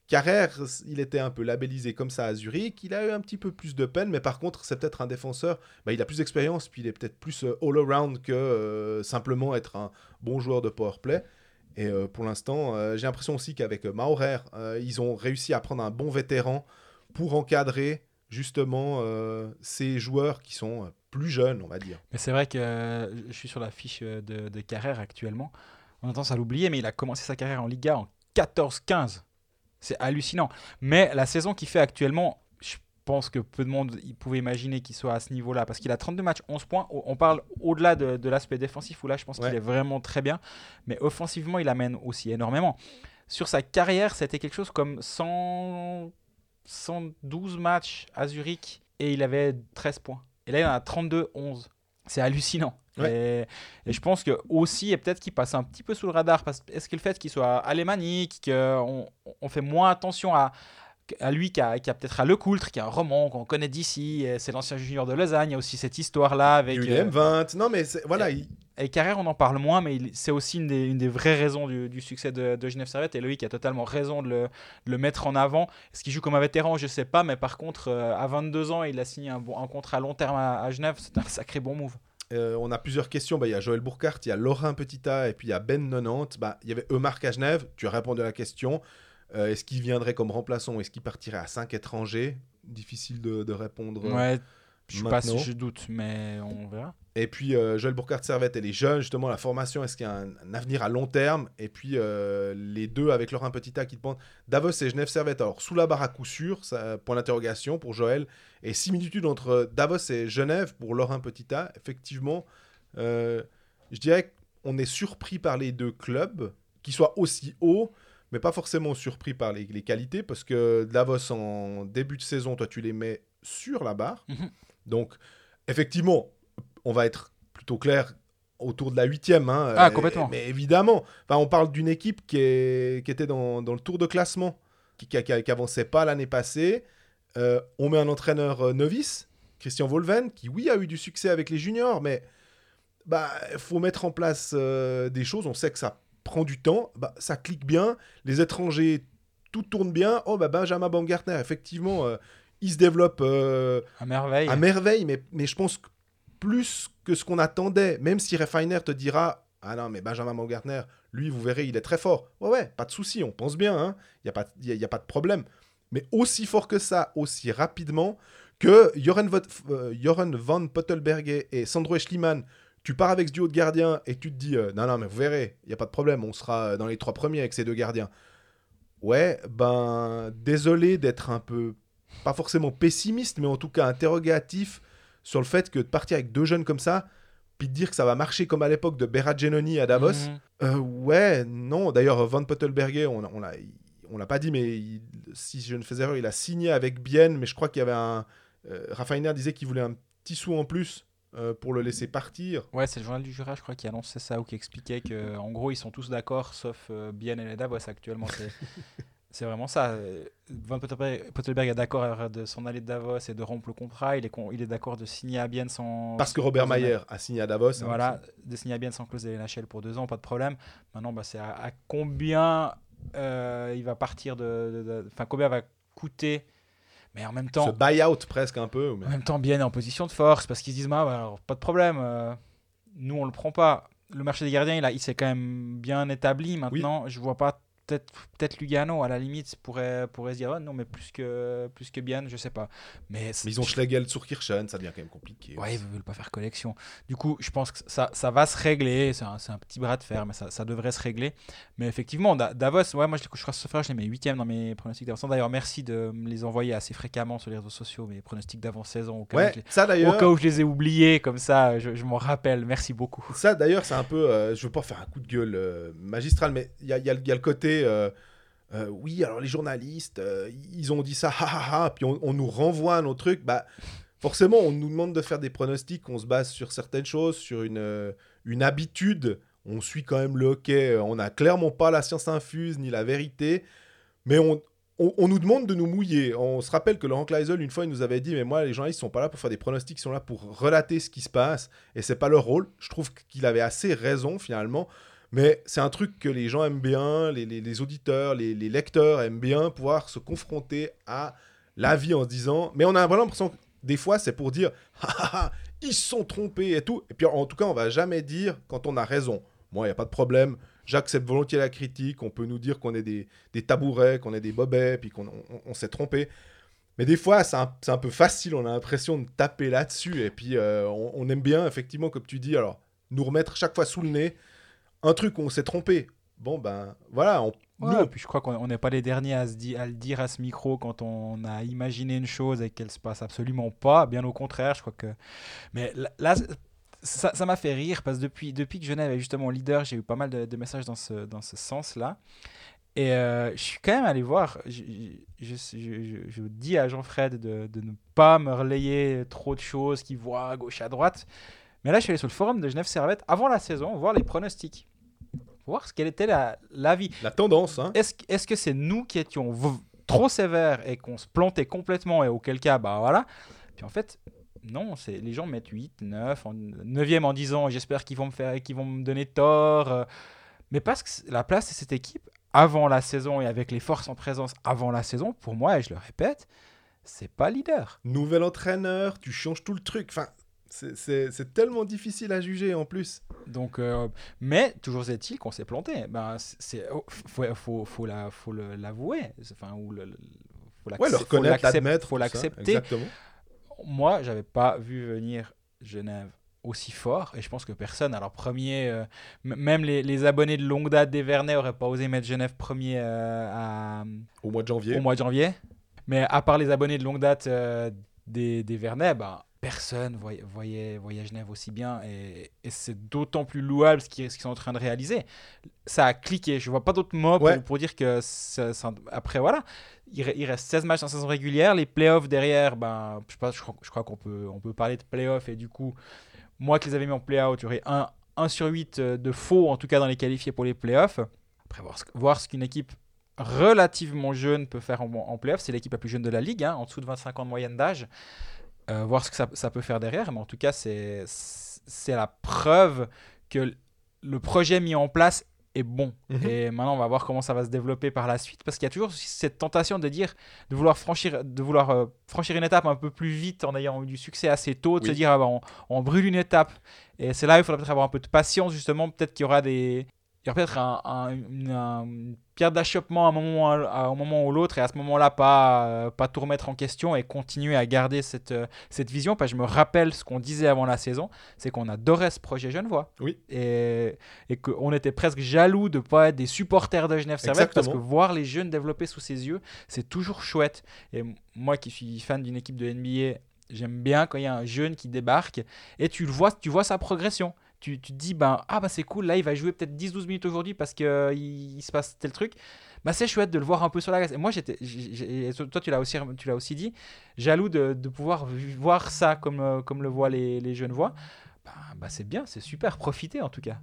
Carrère, il était un peu labellisé comme ça à Zurich. Il a eu un petit peu plus de peine, mais par contre, c'est peut-être un défenseur. bah, il a plus d'expérience, puis il est peut-être plus euh, all-around que euh, simplement être un bon joueur de powerplay. Et euh, pour l'instant, j'ai l'impression aussi qu'avec Maurer, ils ont réussi à prendre un bon vétéran pour encadrer justement ces joueurs qui sont plus jeunes, on va dire. Mais c'est vrai que je suis sur la fiche de, de Carrère actuellement. On a tendance à l'oublier, mais il a commencé sa carrière en Liga en 14-15. C'est hallucinant. Mais la saison qu'il fait actuellement, je pense que peu de monde il pouvait imaginer qu'il soit à ce niveau-là. Parce qu'il a 32 matchs, 11 points. On parle au-delà de, de l'aspect défensif, où là, je pense Ouais. qu'il est vraiment très bien. Mais offensivement, il amène aussi énormément. Sur sa carrière, c'était quelque chose comme 100 112 matchs à Zurich et il avait 13 points. Et là, il en a 32, 11. C'est hallucinant. Et, et je pense que aussi, et peut-être qu'il passe un petit peu sous le radar, parce est-ce que le fait qu'il soit alémanique, qu'on on fait moins attention à, à lui qu'à qu'à peut-être à Le Coultre, qui est un roman qu'on connaît d'ici, et c'est l'ancien junior de Lausanne, il y a aussi cette histoire-là avec... Eu les euh, M20. Non, mais voilà, il- et Carrère, on en parle moins, mais c'est aussi une des, une des vraies raisons du, du succès de, de Genève Servette. Et Loïc a totalement raison de le, de le mettre en avant. Est-ce qu'il joue comme un vétéran? Je sais pas, mais par contre, euh, à 22 ans, il a signé un contrat à long terme à, à Genève. C'est un sacré bon move. Euh, on a plusieurs questions. Bah, Il y a Joël Bourcart, il y a Laurent Petita et puis il y a Ben 90. Bah, il y avait Eumarc à Genève. Tu as répondu à la question. Euh, Est-ce qu'il viendrait comme remplaçant est-ce qu'il partirait à 5 étrangers? Difficile de, répondre. Je suis pas je doute, mais on verra. Et puis euh, Joël Bourcart Servette, elle est jeune, justement, la formation, est-ce qu'il y a un, un avenir à long terme? Et puis euh, les deux avec Laurent Petita qui te pensent. Davos et Genève Servette, alors sous la barre à coup sûr, ça, point d'interrogation pour Joël. Et similitude entre Davos et Genève pour Laurent Petita, effectivement, euh, je dirais qu'on est surpris par les deux clubs, qui soient aussi hauts, mais pas forcément surpris par les, les qualités, parce que Davos en début de saison, toi tu les mets sur la barre. Donc, effectivement, on va être plutôt clair autour de la huitième. Hein, Ah, complètement. Mais évidemment, enfin, on parle d'une équipe qui, est, qui était dans, dans le tour de classement, qui, qui, qui- qui avançait pas l'année passée. Euh, on met un entraîneur euh, novice, Christian Volven, qui, oui, a eu du succès avec les juniors, mais bah, faut mettre en place euh, des choses. On sait que ça prend du temps. Bah, ça clique bien. Les étrangers, tout tourne bien. Oh, bah, Benjamin Baumgartner, effectivement, euh, il se développe euh, À merveille. à merveille, mais, mais je pense que plus que ce qu'on attendait, même si Refiner te dira Ah non, mais Benjamin Baumgartner, lui, vous verrez, il est très fort. Ouais, ouais, pas de souci, on pense bien, hein. il n'y a, pas- y a, y a pas de problème. Mais aussi fort que ça, aussi rapidement, que Joran, euh, Joran Van Pottelberger et Sandro Schliemann, tu pars avec ce duo de gardiens et tu te dis euh, Non, non, mais vous verrez, il n'y a pas de problème, on sera dans les trois premiers avec ces deux gardiens. Ouais, ben, désolé d'être un peu, pas forcément pessimiste, mais en tout cas interrogatif sur le fait que de partir avec deux jeunes comme ça, puis de dire que ça va marcher comme à l'époque de Berat Genoni à Davos, Mhm. euh, ouais, non. D'ailleurs, Van Pottelberger, on, on l'a, on l'a pas dit, mais il- si je ne fais erreur, il a signé avec Bienne, mais je crois qu'il y avait un. Euh, disait qu'il voulait un petit sou en plus euh, pour le laisser partir. Ouais, c'est le journal du Jura, je crois, qui annonçait ça ou qui expliquait que, en gros, ils sont tous d'accord, sauf euh, Bien et les Davos actuellement. <laughs> C'est, vraiment ça. Van Pottelberg, est d'accord de s'en aller de Davos et de rompre le contrat. Il est, con- il est d'accord de signer à Bien sans. Parce que Robert Mayer a signé à Davos. hein, Voilà, de signer à Bien sans clause de LHL pour deux ans, pas de problème. Maintenant, bah, c'est à, à combien euh, il va partir de. Enfin, combien va coûter? Mais en même Ce temps. buy-out presque un peu. mais- En même temps, Bien est en position de force parce qu'ils se disent bah, bah, alors, pas de problème, euh, nous on le prend pas. Le marché des gardiens, il, a- il s'est quand même bien établi maintenant. Je vois pas peut-être peut-être Lugano à la limite pourrait pourrait se dire oh, non mais plus que plus que Bien, je sais pas. Mais, Mais ils ont Schlegel sur Kirchen, ça devient quand même compliqué. Ouais, ils veulent pas faire collection. Du coup, je pense que ça, ça va se régler. C'est un, un petit bras de fer, mais ça, ça devrait se régler. Mais effectivement, Da- Davos, ouais, moi, je, je crois ce soir, je les mets huitième dans mes pronostics d'avance. D'ailleurs, merci de me les envoyer assez fréquemment sur les réseaux sociaux, mes pronostics d'avant-saison. Au, cas où Ouais, je les- ça au cas où je les ai oubliés, comme ça, je, je m'en rappelle. Merci beaucoup. Ça d'ailleurs, c'est un peu. euh, je veux pas faire un coup de gueule euh, magistral, mais il y a, y a y a le côté. Euh, euh, oui, alors les journalistes, euh, ils ont dit ça, ha ha ha, puis on, nous renvoie à nos trucs. Bah, forcément, on nous demande de faire des pronostics, on se base sur certaines choses, sur une, une habitude. On suit quand même le hockey. On n'a clairement pas la science infuse ni la vérité, mais on, on, nous demande de nous mouiller. On se rappelle que Laurent Kleisel, une fois, il nous avait dit Mais moi, les journalistes sont pas là pour faire des pronostics, ils sont là pour relater ce qui se passe. Et c'est pas leur rôle. Je trouve qu'il avait assez raison, finalement. Mais c'est un truc que les gens aiment bien, les, les- auditeurs, les, les lecteurs aiment bien, pouvoir se confronter à la vie en se disant. Mais on a vraiment l'impression que des fois, c'est pour dire <laughs> Ah, ah, ah, ils se sont trompés et tout. Et puis en tout cas, on va jamais dire quand on a raison. Moi, il n'y a pas de problème. J'accepte volontiers la critique. On peut nous dire qu'on est des, des tabourets, qu'on est des bobets, puis qu'on on- s'est trompé. Mais des fois, c'est un, un peu facile. On a l'impression de taper là-dessus. Et puis, euh, on, on aime bien, effectivement, comme tu dis, alors, nous remettre chaque fois sous le nez un truc où on s'est trompé. Bon, ben voilà. On, Ouais, nous, puis je crois qu'on on n'est pas les derniers à, se di- à le dire à ce micro quand on a imaginé une chose et qu'elle se passe absolument pas. Bien au contraire, je crois que. Mais là, ça m'a fait rire parce que depuis, depuis que Genève est justement leader, j'ai eu pas mal de, de messages dans ce, dans ce sens-là. Et euh, je suis quand même allé voir. Je, je, je- je- je dis à Jean-Fred de, de ne pas me relayer trop de choses qu'il voit à gauche à droite. Mais là, je suis allé sur le forum de Genève Servette avant la saison, voir les pronostics. Voir ce quelle était la- l'avis. la tendance, hein. Est-ce que c'est nous qui étions trop sévères et qu'on se plantait complètement et auquel cas, bah voilà. Puis en fait, non, c'est les gens mettent 8, 9, en 9e en disant j'espère qu'ils vont me faire qu'ils vont me donner tort. euh, Mais parce que la place de cette équipe avant la saison et avec les forces en présence avant la saison, pour moi, et je le répète, c'est pas leader. Nouvel entraîneur, tu changes tout le truc. Enfin, c'est- tellement difficile à juger en plus. Donc, euh, mais toujours est-il qu'on s'est planté. Ben, c'est- oh, faut, faut, faut la- faut l'avouer. Enfin, ou le, faut Ouais, le faut reconnaître, l'admettre. L'accepter. Moi, j'avais pas vu venir Genève aussi fort et je pense que personne alors premier euh, même les, les abonnés de longue date des Vernets auraient pas osé mettre Genève premier euh, à, Au mois de janvier. au mois de janvier mais à part les abonnés de longue date des, des Vernets ben, personne voyait, voyait, voyait Genève aussi bien et, et c'est d'autant plus louable ce qu'ils sont en train de réaliser ça a cliqué je vois pas d'autres mots pour, Ouais. pour dire que ça- ça- après voilà il, re- il reste 16 matchs en saison régulière. Les playoffs derrière, ben, je, sais pas, je crois, je crois qu'on peut, on peut parler de playoffs. Et du coup, moi qui les avais mis en play-out, aurait 1, 1 sur 8 euh, de faux, en tout cas dans les qualifiés pour les playoffs. Après, voir ce, voir ce qu'une équipe relativement jeune peut faire en, en playoffs. C'est l'équipe la plus jeune de la ligue, hein, en dessous de 25 ans de moyenne d'âge. Euh, voir ce que ça, ça peut faire derrière. Mais en tout cas, c'est la preuve que le projet mis en place est bon. Mhm. Et maintenant, on va voir comment ça va se développer par la suite. Parce qu'il y a toujours cette tentation de dire, de vouloir franchir, de vouloir, euh, franchir une étape un peu plus vite en ayant eu du succès assez tôt, de Oui. se dire, ah bah, on, on brûle une étape. Et c'est là où il faudra peut-être avoir un peu de patience, justement. Peut-être qu'il y aura des. Il y aura peut-être un, un- une, un- une pierre d'achoppement à un moment, ou à un moment ou l'autre, et à ce moment-là, pas, euh, pas tout remettre en question et continuer à garder cette, euh, cette vision. Parce que je me rappelle ce qu'on disait avant la saison, c'est qu'on adorait ce projet Genevois. Oui. Et, et qu'on était presque jaloux de ne pas être des supporters de Genève Servette parce que voir les jeunes développer sous ses yeux, c'est toujours chouette. Et moi qui suis fan d'une équipe de NBA, j'aime bien quand il y a un jeune qui débarque et tu le vois, tu vois sa progression. Tu, tu te dis, ben, ah bah c'est cool, là il va jouer peut-être 10-12 minutes aujourd'hui parce qu'il il, il se passe tel truc. Bah, c'est chouette de le voir un peu sur la glace. Et moi, j'étais, toi, tu l'as aussi, tu l'as aussi dit, jaloux de, de pouvoir voir ça comme, euh, comme le voient les, les jeunes voix. Bah, bah, c'est bien, c'est super, profitez en tout cas.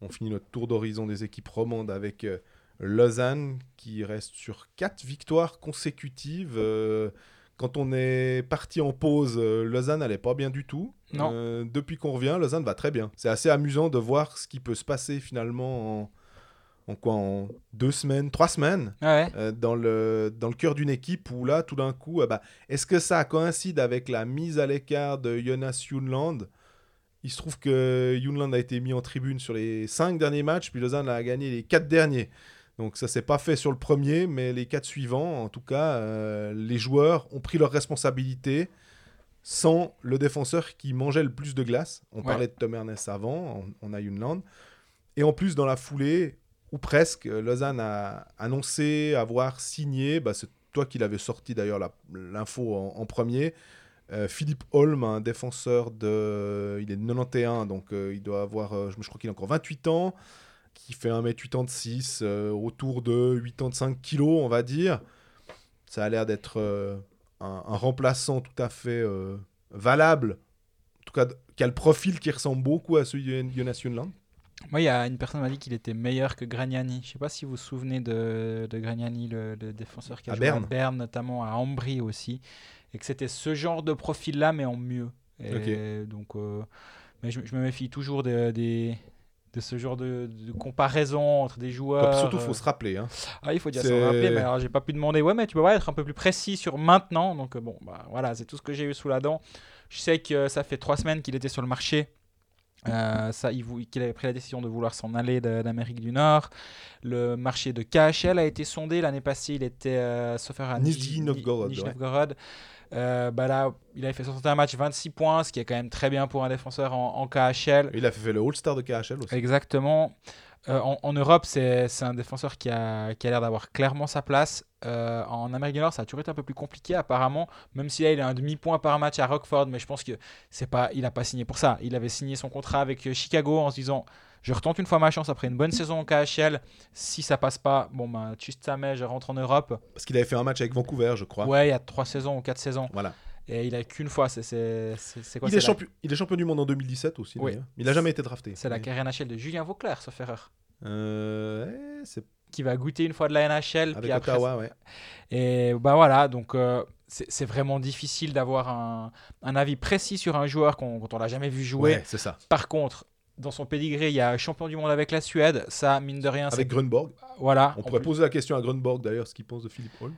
On finit notre tour d'horizon des équipes romandes avec euh, Lausanne qui reste sur quatre victoires consécutives. Euh, quand on est parti en pause, euh, Lausanne n'allait pas bien du tout. Non. Euh, depuis qu'on revient, Lausanne va très bien. C'est assez amusant de voir ce qui peut se passer finalement en, en quoi En deux semaines, trois semaines Ouais. euh, dans, le, dans le cœur d'une équipe où là, tout d'un coup, ben, est-ce que ça coïncide avec la mise à l'écart de Jonas Junland? Il se trouve que Junland a été mis en tribune sur les cinq derniers matchs, puis Lausanne a gagné les quatre derniers. Donc ça s'est pas fait sur le premier, mais les quatre suivants, en tout cas, euh, les joueurs ont pris leurs responsabilités sans le défenseur qui mangeait le plus de glace. On Ouais. parlait de Tom Ernest avant, on, on a Junland. Et en plus, dans la foulée, ou presque, Lausanne a annoncé avoir signé, bah, c'est toi qui l'avais sorti d'ailleurs l'info en, en premier, euh, Philippe Holm, un défenseur de... Il est de 91, donc euh, il doit avoir, je je crois qu'il a encore 28 ans, qui fait 1m86, euh, autour de 85 kg, on va dire. Ça a l'air d'être euh, un, un remplaçant tout à fait euh, valable, en tout cas qui a le profil qui ressemble beaucoup à celui de Jonas. Moi, il y a une personne qui m'a dit qu'il était meilleur que Gragnani. Je sais pas si vous vous souvenez de, de Gragnani, le, le défenseur qui a À joué Berne. à Berne, notamment à Ambry aussi. Et que c'était ce genre de profil-là, mais en mieux. Et Donc, euh, mais je, je me méfie toujours de, des- de ce genre de, de comparaison entre des joueurs. Surtout, euh, faut se rappeler. Hein. Ah, il faut C'est- s'en rappeler, mais alors j'ai pas pu demander. Ouais, mais tu peux pas être un peu plus précis sur maintenant. Donc, euh, bon, bah voilà, c'est tout ce que j'ai eu sous la dent. Je sais que euh, ça fait trois semaines qu'il était sur le marché. Euh, ça, il vou- qu'il avait pris la décision de vouloir s'en aller de- d'Amérique du Nord. Le marché de KHL a été sondé. L'année passée, il était, euh, sauf à Nizhny Nij- Novgorod, ouais. Euh, bah là, il avait fait 61 matchs, 26 points, ce qui est quand même très bien pour un défenseur en, en KHL. Il a fait le All-Star de KHL aussi. Exactement. Euh, en, en Europe, c'est un défenseur qui a, qui a l'air d'avoir clairement sa place. Euh, en Amérique du Nord, ça a toujours été un peu plus compliqué apparemment, même si là il a un demi-point par match à Rockford, mais je pense que c'est pas, il n'a pas signé pour ça. Il avait signé son contrat avec Chicago en se disant je retente une fois ma chance après une bonne saison en KHL. Si ça passe pas, bon ben mère, je rentre en Europe. Parce qu'il avait fait un match avec Vancouver, je crois. Ouais, il y a trois saisons ou quatre saisons. Voilà. Et il a qu'une fois. C'est quoi Il est, champion, il est champion du monde en 2017 aussi. Oui. d'ailleurs. Il a jamais été drafté. C'est la carrière NHL de Julien Vauclair, sauf erreur. Euh, c'est Qui va goûter une fois de la NHL. avec puis après, Ottawa, ouais. Et bah voilà, donc euh, c'est vraiment difficile d'avoir un, un avis précis sur un joueur qu'on- quand on l'a jamais vu jouer. Ouais, c'est ça. Par contre, dans son pédigré, il y a champion du monde avec la Suède. Ça, mine de rien, c'est Avec Grunborg. voilà. On pourrait plus, poser la question à Grunborg d'ailleurs, ce qu'il pense de Philippe Hall.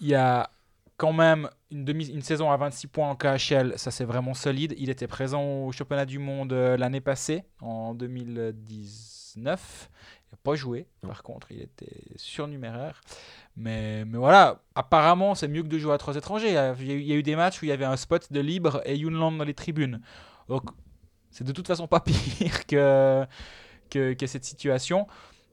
Il y a quand même une, demi, une saison à 26 points en KHL, ça c'est vraiment solide. Il était présent au championnat du monde euh, l'année passée, en 2019. Il n'a pas joué, Non. par contre, il était surnuméraire. Mais, mais voilà, apparemment, c'est mieux que de jouer à trois étrangers. Il y, a, il y a eu- il y a eu des matchs où il y avait un spot de libre et Yunland dans les tribunes. Donc, c'est de toute façon pas <laughs> pire que, que, cette situation.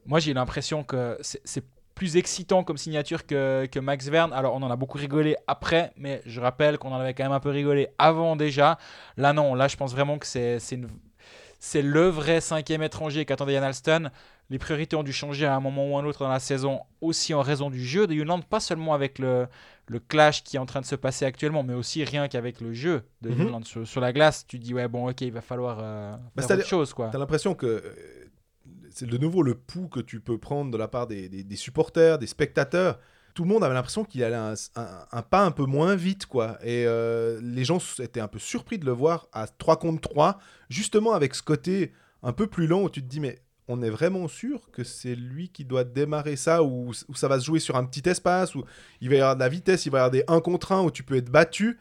Moi, j'ai l'impression que c'est plus excitant comme signature que, que Max Verne. Alors, on en a beaucoup rigolé après, mais je rappelle qu'on en avait quand même un peu rigolé avant déjà. Là, non, là, je pense vraiment que c'est le vrai cinquième étranger qu'attendait Yann Alston. Les priorités ont dû changer à un moment ou un autre dans la saison, aussi en raison du jeu de Yunland, pas seulement avec le, le clash qui est en train de se passer actuellement, mais aussi rien qu'avec le jeu de Mhm. Sur, sur la glace. Tu dis, ouais, bon, ok, il va falloir euh, Bah, faire autre chose, quoi. T'as l'impression que euh, c'est de nouveau le pouls que tu peux prendre de la part des, des- des supporters, des spectateurs. Tout le monde avait l'impression qu'il allait un, un- un pas un peu moins vite, quoi. Et euh, les gens étaient un peu surpris de le voir à 3 contre 3, justement avec ce côté un peu plus lent où tu te dis, mais on est vraiment sûr que c'est lui qui doit démarrer ça, ou ça va se jouer sur un petit espace, où il va y avoir de la vitesse, il va y avoir des 1 contre 1 où tu peux être battu.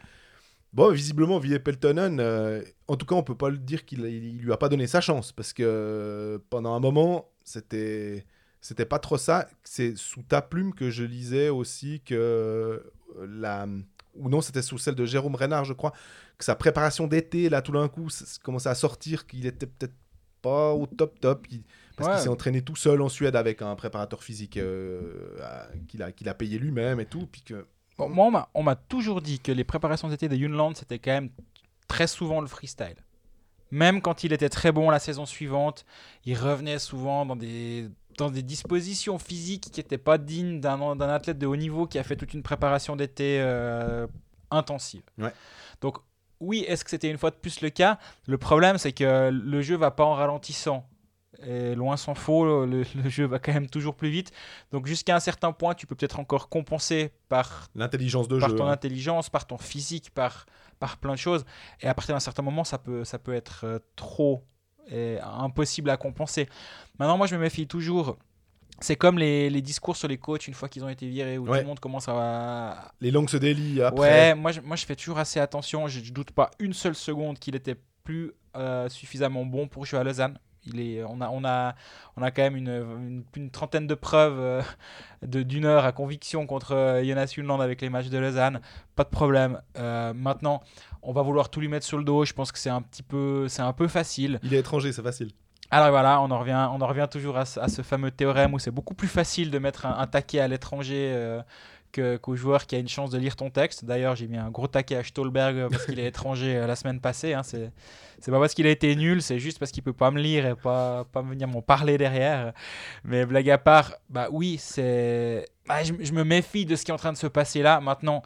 Bon, visiblement, Ville Peltonen, euh, en tout cas, on peut pas le dire qu'il il, lui a pas donné sa chance parce que euh, pendant un moment, c'était c'était pas trop ça. C'est sous ta plume que je lisais aussi que euh, la ou non, c'était sous celle de Jérôme Renard, je crois, que sa préparation d'été, là, tout d'un coup, ça- ça commençait à sortir, qu'il était peut-être pas au top top, il- parce Ouais. qu'il s'est entraîné tout seul en Suède avec un préparateur physique euh, qu'il a, a payé lui-même et tout, puis que Bon, moi, on m'a- toujours dit que les préparations d'été de Yunland, c'était quand même très souvent le freestyle. Même quand il était très bon la saison suivante, il revenait souvent dans des, dans des dispositions physiques qui n'étaient pas dignes d'un d'un athlète de haut niveau qui a fait toute une préparation d'été euh, intensive. Ouais. Donc, oui, est-ce que c'était une fois de plus le cas? Le problème, c'est que le jeu va pas en ralentissant. Et loin s'en faut, le, <laughs> le jeu va quand même toujours plus vite. Donc jusqu'à un certain point, tu peux peut-être encore compenser par l'intelligence de par jeu. ton hein. intelligence, par ton physique, par, par plein de choses. Et à partir d'un certain moment, ça peut, ça peut être euh, trop et impossible à compenser. Maintenant, moi, je me méfie toujours. C'est comme les, les discours sur les coachs une fois qu'ils ont été virés, où Ouais. tout le monde commence à... Les longues se délient après. Ouais, moi je, moi, je fais toujours assez attention. Je, je doute pas une seule seconde qu'il était plus euh, suffisamment bon pour jouer à Lausanne. Il est, on, a, on, a, on a quand même une, une, une trentaine de preuves euh, de- d'une heure à conviction contre euh, Jonas Junland avec les matchs de Lausanne. Pas de problème. Euh, maintenant, on va vouloir tout lui mettre sur le dos. Je pense que c'est un petit peu, c'est un peu facile. Il est étranger, c'est facile. Alors voilà, on en revient, on en revient toujours à, ce- à ce fameux théorème où c'est beaucoup plus facile de mettre un, un taquet à l'étranger euh, qu'au joueur qui a une chance de lire ton texte. D'ailleurs, j'ai mis un gros taquet à Stolberg euh, parce qu'il est <laughs> étranger euh, la semaine passée. hein. C'est c'est pas parce qu'il a été nul, c'est juste parce qu'il peut pas me lire et pas, pas venir m'en parler derrière. Mais blague à part, bah oui, c'est. bah, je, je me méfie de ce qui est en train de se passer là. Maintenant,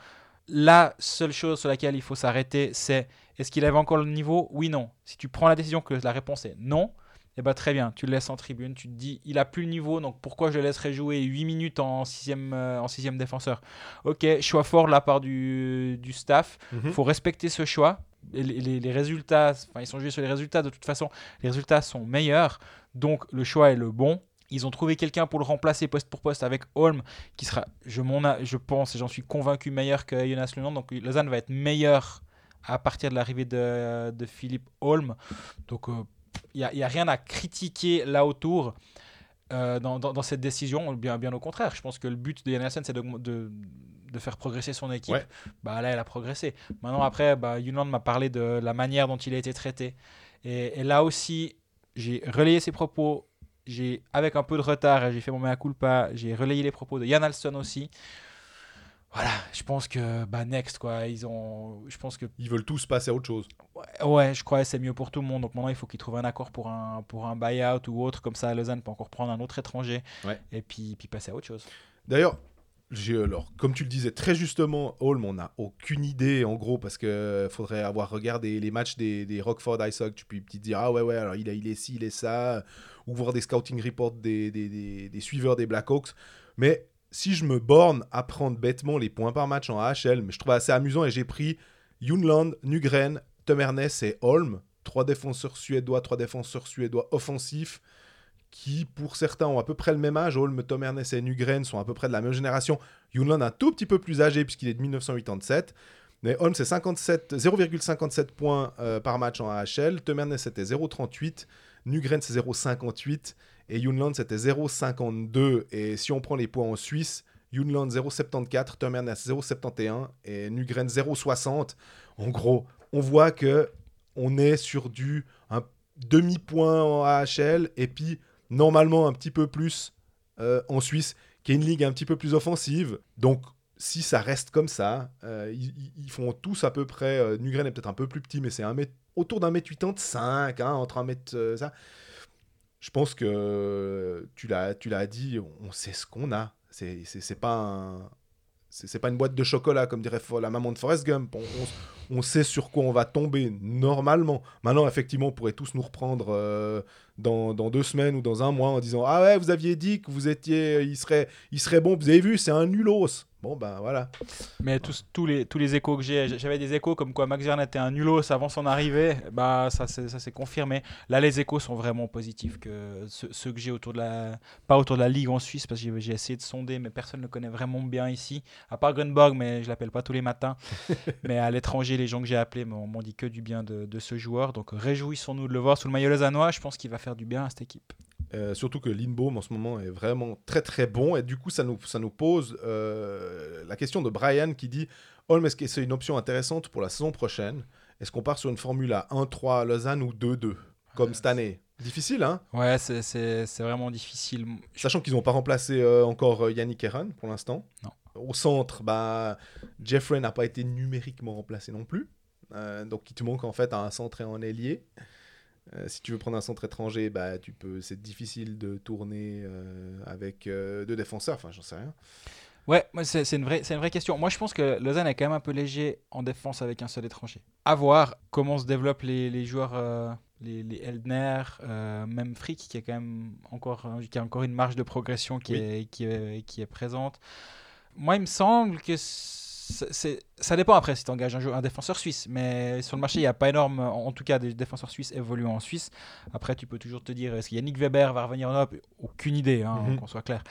la seule chose sur laquelle il faut s'arrêter, c'est est-ce qu'il avait encore le niveau? Oui, non. Si tu prends la décision que la réponse est non, eh ben, très bien, tu le laisses en tribune, tu te dis, il a plus le niveau, donc pourquoi je le laisserais jouer 8 minutes en sixième, euh, en sixième défenseur? Ok, choix fort de la part du, du staff, Mhm. faut respecter ce choix. Et les, les- les résultats, enfin, ils sont jugés sur les résultats de toute façon, les résultats sont meilleurs, donc le choix est le bon. Ils ont trouvé quelqu'un pour le remplacer poste pour poste avec Holm, qui sera, je, a- je pense et j'en suis convaincu, meilleur que Jonas Lunan. Donc Lausanne va être meilleur à partir de l'arrivée de, de Philippe Holm. Donc il n'y a, y a rien à critiquer là autour. euh, dans, dans- dans cette décision, bien, bien au contraire. Je pense que le but de Yann Hassen, c'est de, de, de faire progresser son équipe. Ouais. Bah, là, elle a progressé. Maintenant, après, bah, Yunland m'a parlé de la manière dont il a été traité. Et, et là aussi, j'ai relayé ses propos. J'ai, avec un peu de retard, et j'ai fait mon mea culpa, j'ai relayé les propos de Yann Alston aussi. Voilà, je pense que bah next quoi, ils ont, je pense que Ils veulent tous passer à autre chose. Ouais, ouais, je crois que c'est mieux pour tout le monde. Donc maintenant, il faut qu'ils trouvent un accord pour un, pour un buy-out ou autre. Comme ça, Lausanne peut encore prendre un autre étranger Ouais. et puis, puis passer à autre chose. D'ailleurs, j'ai alors, comme tu le disais très justement, Holm, on n'a aucune idée en gros parce que faudrait avoir regardé les matchs des, des Rockford Ice Hogs. Tu peux te dire ah ouais ouais alors il, a, il est ci, il est ça, ou voir des scouting reports des, des, des- des suiveurs des Blackhawks. Mais si je me borne à prendre bêtement les points par match en AHL, mais je trouve assez amusant et j'ai pris Junland, Nugren, Tom et Holm, trois défenseurs suédois, trois défenseurs suédois offensifs qui, pour certains, ont à peu près le même âge. Holm, Tom et Nugren sont à peu près de la même génération. Junland un tout petit peu plus âgé puisqu'il est de 1987. Mais Holm, c'est 57 0,57 points euh, par match en AHL. Tom c'était 0,38. Nugren, c'est 0,58. Et Junland, c'était 0,52. Et si on prend les points en Suisse, Junland 0,74, Tom Ernest 0,71 et Nugren 0,60. En gros, on voit que on est sur du demi-point en AHL et puis normalement un petit peu plus euh, en Suisse, qui est une ligue un petit peu plus offensive. Donc, si ça reste comme ça, euh, ils, font tous à peu près. euh, Nugren est peut-être un peu plus petit, mais c'est un mètre, autour d'un mètre 85, hein, entre un mètre. ça. Je pense que euh, tu l'as, tu l'as dit, on sait ce qu'on a. C'est, c'est, pas un- c'est, pas une boîte de chocolat, comme dirait la maman de Forrest Gump. On, on- on sait sur quoi on va tomber normalement. Maintenant, effectivement, on pourrait tous nous reprendre euh, dans, dans deux semaines ou dans un mois en disant Ah ouais, vous aviez dit que vous étiez, il serait, il serait bon. Vous avez vu, c'est un nulos. Bon, ben voilà. Mais tous, tous, les, tous les échos que j'ai, j'avais des échos comme quoi Max Verne était un nulos avant son arrivée, bah ça c'est, ça c'est confirmé. Là, les échos sont vraiment positifs que ceux, ceux que j'ai autour de la, pas autour de la ligue en Suisse parce que j'ai, essayé de sonder, mais personne ne le connaît vraiment bien ici, à part Grunborg, mais je l'appelle pas tous les matins. <laughs> mais à l'étranger, les gens que j'ai appelés m'ont, m'ont dit que du bien de, de ce joueur, donc réjouissons-nous de le voir sous le maillot lausannois. Je pense qu'il va faire du bien à cette équipe. Euh, surtout que Lindbaum en ce moment est vraiment très très bon et du coup ça nous, ça nous pose euh, la question de Brian qui dit Holm est-ce que c'est une option intéressante pour la saison prochaine? Est-ce qu'on part sur une formule à 1-3 à Lausanne ou 2-2 comme cette année? Difficile hein? Ouais, c'est, vraiment difficile. Sachant qu'ils n'ont pas remplacé euh, encore Yannick Heron pour l'instant. Non. Au centre, bah, Jeffrey n'a pas été numériquement remplacé non plus. Donc il te manque en fait un centre et un ailier. Euh, si tu veux prendre un centre étranger, bah, tu peux. C'est difficile de tourner euh, avec euh, deux défenseurs. Enfin, j'en sais rien. Ouais, c'est une, vraie- c'est une vraie question. Moi, je pense que Lausanne est quand même un peu léger en défense avec un seul étranger. À voir comment se développent les, les joueurs, les, les Eldner, même Frick, qui, est quand même encore, euh, qui a encore une marge de progression qui, Oui. est, qui, est, qui est présente. Moi, il me semble que c'est- ça dépend après si tu engages un, défenseur suisse. Mais sur le marché, il n'y a pas énorme, en en tout cas, des défenseurs suisses évoluant en Suisse. Après, tu peux toujours te dire, est-ce qu'il Yannick Weber va revenir en Europe? Aucune idée, hein, Mhm. qu'on soit clair.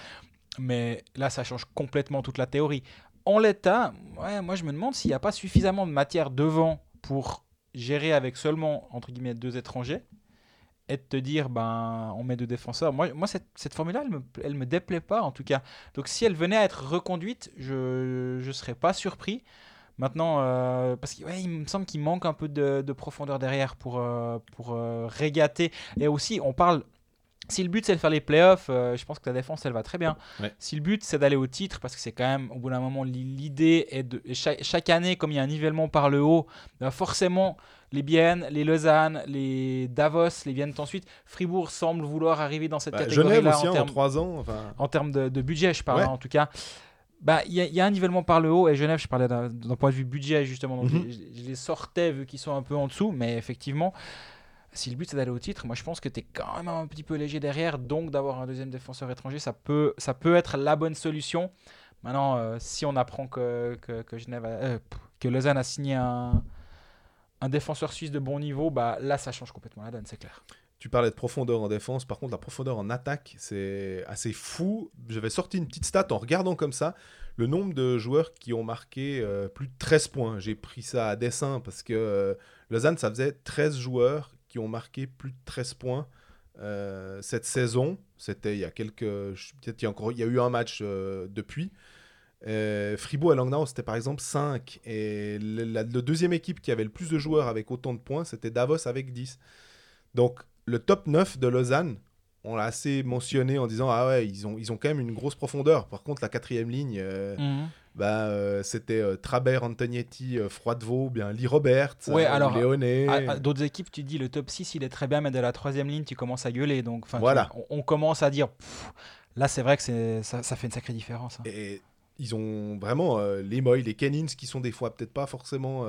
Mais là, ça change complètement toute la théorie. En l'état, ouais, moi je me demande s'il n'y a pas suffisamment de matière devant pour gérer avec seulement, entre guillemets, deux étrangers et de te dire, ben, on met deux défenseurs. Moi, moi cette, cette formule-là, elle me, me déplaît pas en tout cas. Donc si elle venait à être reconduite, je ne serais pas surpris. Maintenant, euh, parce qu'il me semble qu'il manque un peu de, de profondeur derrière pour, euh, pour euh, régater. Et aussi, on parle. Si le but c'est de faire les playoffs, euh, je pense que la défense elle va très bien. Ouais. Si le but c'est d'aller au titre, parce que c'est quand même au bout d'un moment l'i- l'idée est de chaque, chaque année comme il y a un nivellement par le haut, ben forcément les Biennes, les Lausanne, les Davos, les viennent ensuite. Fribourg semble vouloir arriver dans cette Bah, catégorie Genève là aussi, en hein, en termes 3 ans. Enfin, en termes de, de budget, je parle Ouais. hein, en tout cas. Bah, Il y, a- il y a un nivellement par le haut et Genève, je parlais d'un point de vue budget justement, donc Mhm. je, je les sortais vu qu'ils sont un peu en dessous, mais effectivement, Si le but c'est d'aller au titre, moi je pense que tu es quand même un petit peu léger derrière, donc d'avoir un deuxième défenseur étranger, ça peut, ça peut être la bonne solution. Maintenant, euh, si on apprend que, que, Genève a- euh, que Lausanne a signé un, un défenseur suisse de bon niveau, bah là ça change complètement la donne, c'est clair. Tu parlais de profondeur en défense, par contre la profondeur en attaque, c'est assez fou. J'avais sorti une petite stat en regardant comme ça le nombre de joueurs qui ont marqué euh, plus de 13 points. J'ai pris ça à dessein parce que euh, Lausanne, ça faisait 13 joueurs qui ont marqué plus de 13 points euh, cette saison. C'était il y a quelques... Peut-être il y a, encore, il y a eu un match euh, depuis. Euh, Fribourg et Langnau, c'était par exemple 5. Et la deuxième équipe qui avait le plus de joueurs avec autant de points, c'était Davos avec 10. Donc le top 9 de Lausanne, on l'a assez mentionné en disant Ah ouais, ils ont, ils ont quand même une grosse profondeur. Par contre, la quatrième ligne, euh, bah, euh, c'était euh, Trabert, Antognetti, euh, Froidevaux, bien Lee Robert, Ouais, alors, D'autres équipes, tu dis le top 6 il est très bien, mais dès la troisième ligne, tu commences à gueuler. Donc, tu- Voilà. on, on commence à dire, pff, là c'est vrai que c'est- ça, ça fait une sacrée différence. hein. Et ils ont vraiment les Moy, les Kennings qui sont des fois peut-être pas forcément.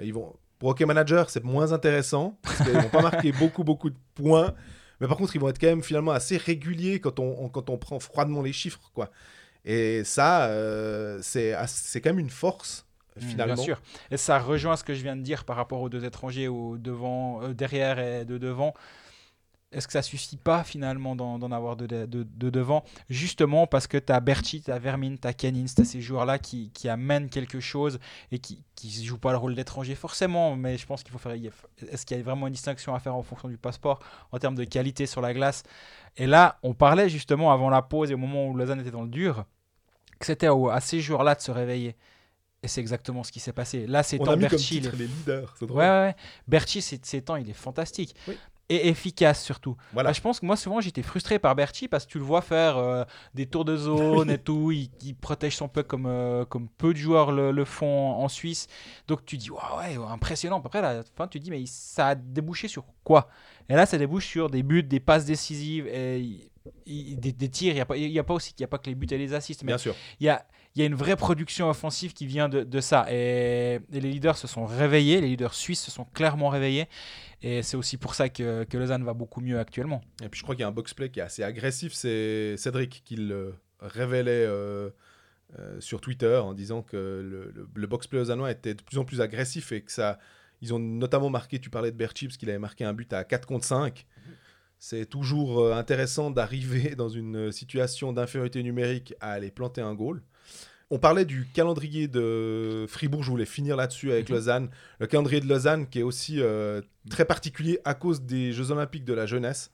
ils vont pour Hockey Manager, c'est moins intéressant parce qu'ils vont pas <laughs> marquer beaucoup beaucoup de points, mais par contre ils vont être quand même finalement assez réguliers quand on, on- quand on prend froidement les chiffres quoi. Et ça, euh, c'est quand même une force Mm, finalement. Bien sûr. Et ça rejoint ce que je viens de dire par rapport aux deux étrangers, au devant, euh, derrière et de devant. Est-ce que ça suffit pas finalement d'en avoir de, de- de devant? Justement parce que tu as Berchi, tu as Vermin, tu as Kenins, tu as ces joueurs-là qui, qui amènent quelque chose et qui ne jouent pas le rôle d'étranger forcément, mais je pense qu'il faut faire. Est-ce qu'il y a vraiment une distinction à faire en fonction du passeport en termes de qualité sur la glace? Et là, on parlait justement avant la pause et au moment où Lausanne était dans le dur, que c'était à ces joueurs-là de se réveiller. Et c'est exactement ce qui s'est passé. Là, c'est temps Berchi, il est les leaders. c'est drôle. Ouais, ouais, ouais. Berchi, ces, ces temps, il est fantastique. Oui. Et efficace surtout. Voilà. Bah, je pense que moi, souvent, j'étais frustré par Berchi parce que tu le vois faire euh, des tours de zone et <laughs> tout. Il, il protège son puck comme, euh, comme peu de joueurs le, le font en Suisse. Donc tu dis, Waouh, ouais, impressionnant. Après, à la fin, tu dis, mais ça a débouché sur quoi? Et là, ça débouche sur des buts, des passes décisives et des, des tirs. Il n'y a, pas- a aussi il a pas que les buts et les assists, mais Bien sûr. il y a, il y a une vraie production offensive qui vient de, ça. Et, les leaders se sont réveillés, les leaders suisses se sont clairement réveillés. Et c'est aussi pour ça que, que Lausanne va beaucoup mieux actuellement. Et puis je crois qu'il y a un box-play qui est assez agressif. C'est Cédric qui le révélait euh, euh, sur Twitter en disant que le, le, le box-play lausannois était de plus en plus agressif et que ça. Ils ont notamment marqué, tu parlais de Berchi, parce qu'il avait marqué un but à 4 contre 5. C'est toujours euh, intéressant d'arriver <laughs> dans une situation d'infériorité numérique à aller planter un goal. On parlait du calendrier de Fribourg, je voulais finir là-dessus avec Mhm. Lausanne. Le calendrier de Lausanne qui est aussi euh, très particulier à cause des Jeux Olympiques de la jeunesse.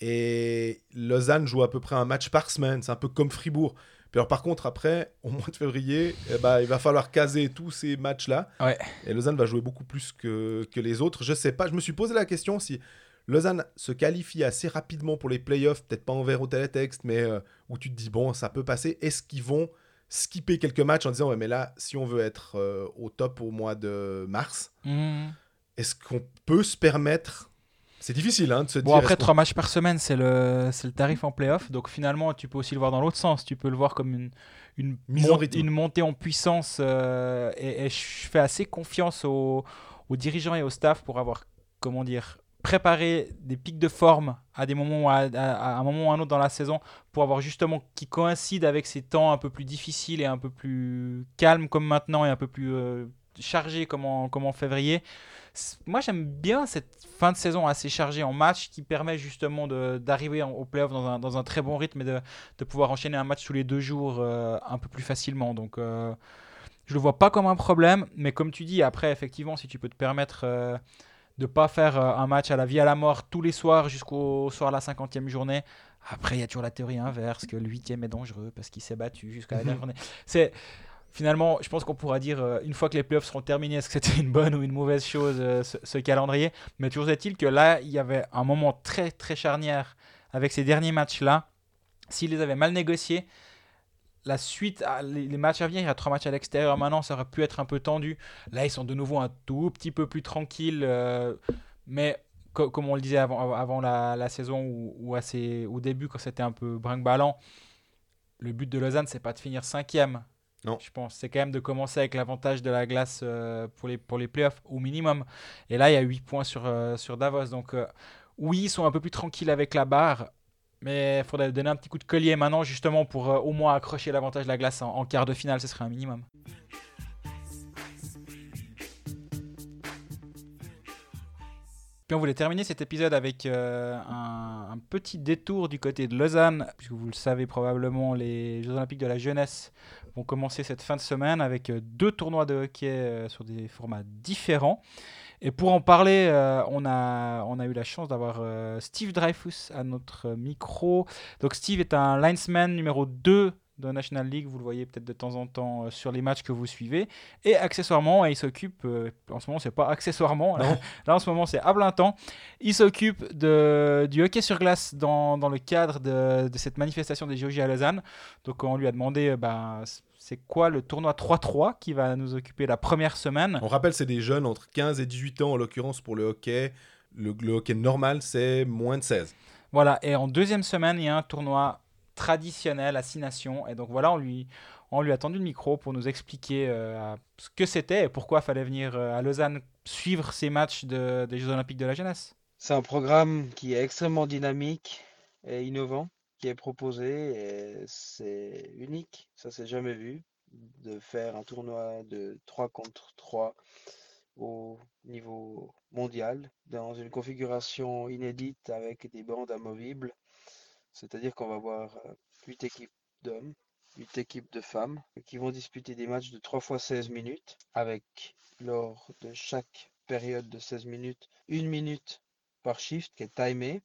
Et Lausanne joue à peu près un match par semaine, c'est un peu comme Fribourg. Puis alors, par contre, après, <laughs> au mois de février, eh ben, il va falloir caser tous ces matchs-là. Ouais. Et Lausanne va jouer beaucoup plus que, que les autres. Je sais pas, je me suis posé la question si Lausanne se qualifie assez rapidement pour les playoffs, peut-être pas envers au télétexte, mais euh, où tu te dis, bon, ça peut passer. Est-ce qu'ils vont skipper quelques matchs en disant, ouais, mais là, si on veut être euh, au top au mois de mars, est-ce qu'on peut se permettre C'est difficile hein, de se Bon, dire. après, trois matchs par semaine, c'est le, c'est le tarif en playoff. Donc finalement, tu peux aussi le voir dans l'autre sens. Tu peux le voir comme une, mon- une montée en puissance. euh, et, et je fais assez confiance aux, aux dirigeants et au staff pour avoir, comment dire, préparé des pics de forme à des moments à, un moment ou à un autre dans la saison pour avoir justement qui coïncide avec ces temps un peu plus difficiles et un peu plus calmes comme maintenant et un peu plus euh, chargés comme en, comme en février. Moi, j'aime bien cette fin de saison assez chargée en match qui permet justement d'arriver au playoff dans un, dans un très bon rythme et de, de pouvoir enchaîner un match tous les deux jours euh, un peu plus facilement. Donc, euh, je le vois pas comme un problème, mais comme tu dis, après, effectivement, si tu peux te permettre euh, de pas faire euh, un match à la vie à la mort tous les soirs jusqu'au soir de la 50e journée, après, il y a toujours la théorie inverse que le 8e est dangereux parce qu'il s'est battu jusqu'à la dernière journée. C'est. Finalement, je pense qu'on pourra dire, euh, une fois que les playoffs seront terminés, est-ce que c'était une bonne ou une mauvaise chose, euh, ce, ce calendrier? Mais toujours est-il que là, il y avait un moment très, très charnière avec ces derniers matchs-là. S'ils les avaient mal négociés, la suite, les, matchs à venir, il y a trois matchs à l'extérieur maintenant, ça aurait pu être un peu tendu. Là, ils sont de nouveau un tout petit peu plus tranquilles. euh, mais co- comme on le disait avant, avant la, la saison ou, ses- au début, quand c'était un peu brinque-ballant, le but de Lausanne, c'est pas de finir cinquième. Non. Je pense c'est quand même de commencer avec l'avantage de la glace euh, pour, les, pour les playoffs au minimum. Et là, il y a 8 points sur, euh, sur Davos. Donc, oui, ils sont un peu plus tranquilles avec la barre. Mais il faudrait donner un petit coup de collier maintenant, justement, pour euh, au moins accrocher l'avantage de la glace en, quart de finale. Ce serait un minimum. Puis on voulait terminer cet épisode avec euh, un, petit détour du côté de Lausanne, puisque vous le savez probablement, les Jeux Olympiques de la jeunesse vont commencer cette fin de semaine avec euh, deux tournois de hockey sur des formats différents. Et pour en parler, euh, on, a, on a eu la chance d'avoir euh, Steve Dreyfus à notre micro. Donc Steve est un linesman numéro 2 de National League, vous le voyez peut-être de temps en temps euh, sur les matchs que vous suivez. Et accessoirement, il s'occupe, en ce moment c'est pas accessoirement, <laughs> là, en ce moment c'est à plein temps, il s'occupe du hockey sur glace dans, dans le cadre de, de cette manifestation des JOJ à Lausanne. Donc on lui a demandé, ben, c'est quoi le tournoi 3-3 qui va nous occuper la première semaine. On rappelle, c'est des jeunes entre 15 et 18 ans, en l'occurrence pour le hockey. Le, le hockey normal, c'est moins de 16. Voilà, et en deuxième semaine, il y a un tournoi traditionnel à six nations. Et donc voilà, on lui, on lui a tendu le micro pour nous expliquer euh, ce que c'était et pourquoi il fallait venir euh, à Lausanne suivre ces matchs de- des Jeux Olympiques de la jeunesse. C'est un programme qui est extrêmement dynamique et innovant, qui est proposé et c'est unique, ça s'est jamais vu, de faire un tournoi de 3 contre 3 au niveau mondial dans une configuration inédite avec des bandes amovibles. C'est-à-dire qu'on va avoir 8 équipes d'hommes, 8 équipes de femmes qui vont disputer des matchs de 3 fois 16 minutes avec lors de chaque période de 16 minutes, une minute par shift qui est timé.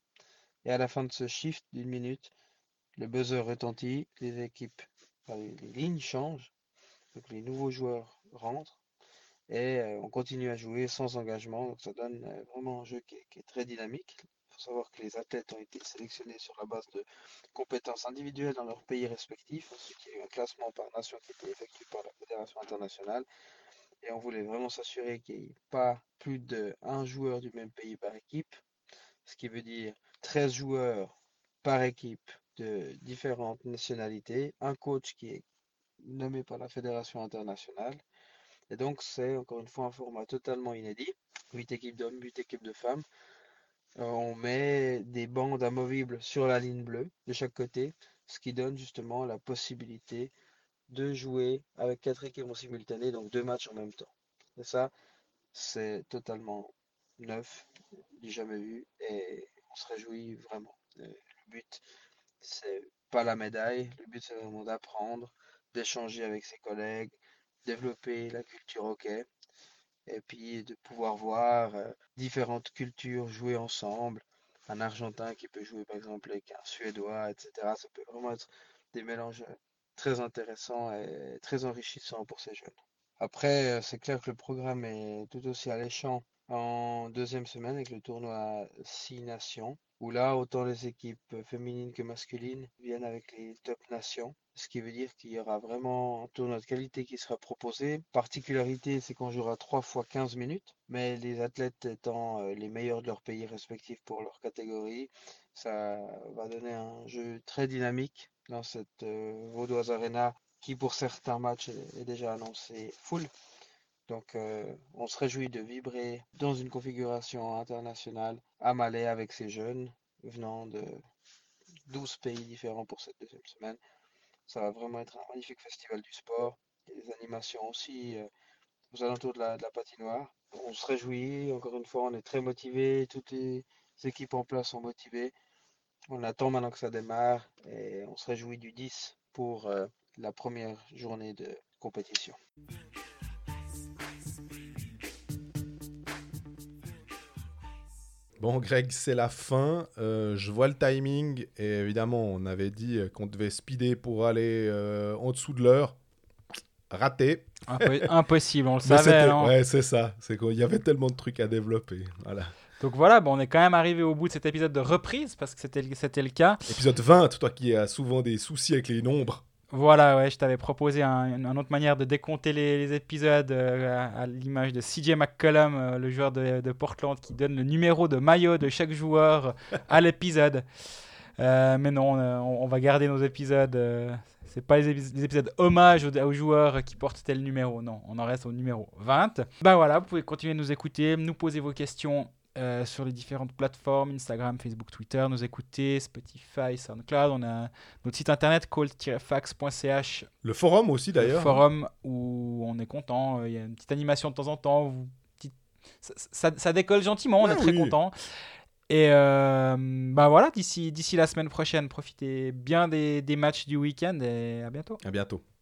Et à la fin de ce shift d'une minute, le buzzer retentit, les équipes, les, lignes changent, donc les nouveaux joueurs rentrent et euh, on continue à jouer sans engagement. Donc ça donne euh, vraiment un jeu qui est, très dynamique. Il faut savoir que les athlètes ont été sélectionnés sur la base de compétences individuelles dans leur pays respectifs. Ensuite, il y a eu un classement par nation qui a été effectué par la Fédération internationale. Et on voulait vraiment s'assurer qu'il n'y ait pas plus d'un joueur du même pays par équipe, ce qui veut dire 13 joueurs par équipe de différentes nationalités, un coach qui est nommé par la Fédération internationale. Et donc, c'est encore une fois un format totalement inédit. 8 équipes d'hommes, 8 équipes de femmes. Euh, on met des bandes amovibles sur la ligne bleue de chaque côté, ce qui donne justement la possibilité de jouer avec quatre équipes en simultané, donc deux matchs en même temps. Et ça, c'est totalement neuf, jamais vu, et on se réjouit vraiment. Le but, c'est pas la médaille, le but c'est vraiment d'apprendre, d'échanger avec ses collègues, développer la culture hockey, et puis de pouvoir voir euh, différentes cultures jouer ensemble. Un Argentin qui peut jouer par exemple avec un Suédois, etc. Ça peut vraiment être des mélanges euh, très intéressants et très enrichissants pour ces jeunes. Après, euh, c'est clair que le programme est tout aussi alléchant en deuxième semaine avec le tournoi Six Nations, où là, autant les équipes féminines que masculines viennent avec les top nations, ce qui veut dire qu'il y aura vraiment un tournoi de qualité qui sera proposé. Particularité, c'est qu'on jouera 3 fois 15 minutes, mais les athlètes étant euh, les meilleurs de leur pays respectif pour leur catégorie, ça va donner un jeu très dynamique dans cette euh, Vaudoise Arena qui pour certains matchs est déjà annoncé full. Donc euh, on se réjouit de vibrer dans une configuration internationale à Malais avec ces jeunes venant de 12 pays différents pour cette deuxième semaine. Ça va vraiment être un magnifique festival du sport. A des animations aussi euh, aux alentours de la, patinoire. On se réjouit, encore une fois, on est très motivés, toutes les équipes en place sont motivées. On attend maintenant que ça démarre et on se réjouit du 10 pour euh, la première journée de compétition. Bon, Greg, c'est la fin. Euh, je vois le timing. Et évidemment, on avait dit qu'on devait speeder pour aller euh, en dessous de l'heure. Raté. Impo- <laughs> impossible, on le savait. hein. ouais, c'est ça. C'est qu'il y avait tellement de trucs à développer. Voilà. Donc voilà, bon, on est quand même arrivé au bout de cet épisode de reprise parce que c'était le- c'était le cas. Épisode 20, toi qui as souvent des soucis avec les nombres. Voilà, ouais, je t'avais proposé un- une autre manière de décompter les, épisodes euh, à, l'image de CJ McCollum, euh, le joueur de, Portland, qui donne le numéro de maillot de chaque joueur à l'épisode. Euh, mais non, euh, on, va garder nos épisodes. euh, c'est pas les, les épisodes hommage aux, joueurs qui portent tel numéro. Non, on en reste au numéro 20. Bah voilà, vous pouvez continuer de nous écouter, nous poser vos questions euh, sur les différentes plateformes Instagram, Facebook, Twitter, nous écouter, Spotify, SoundCloud. On a notre site internet cold-fax.ch Le forum aussi le d'ailleurs. forum où on est content. Il y a une petite animation de temps en temps. vous- ça, ça- ça décolle gentiment, on est très oui. content. Et euh, bah voilà, d'ici d'ici la semaine prochaine, profitez bien des, des matchs du week-end et à bientôt. À bientôt.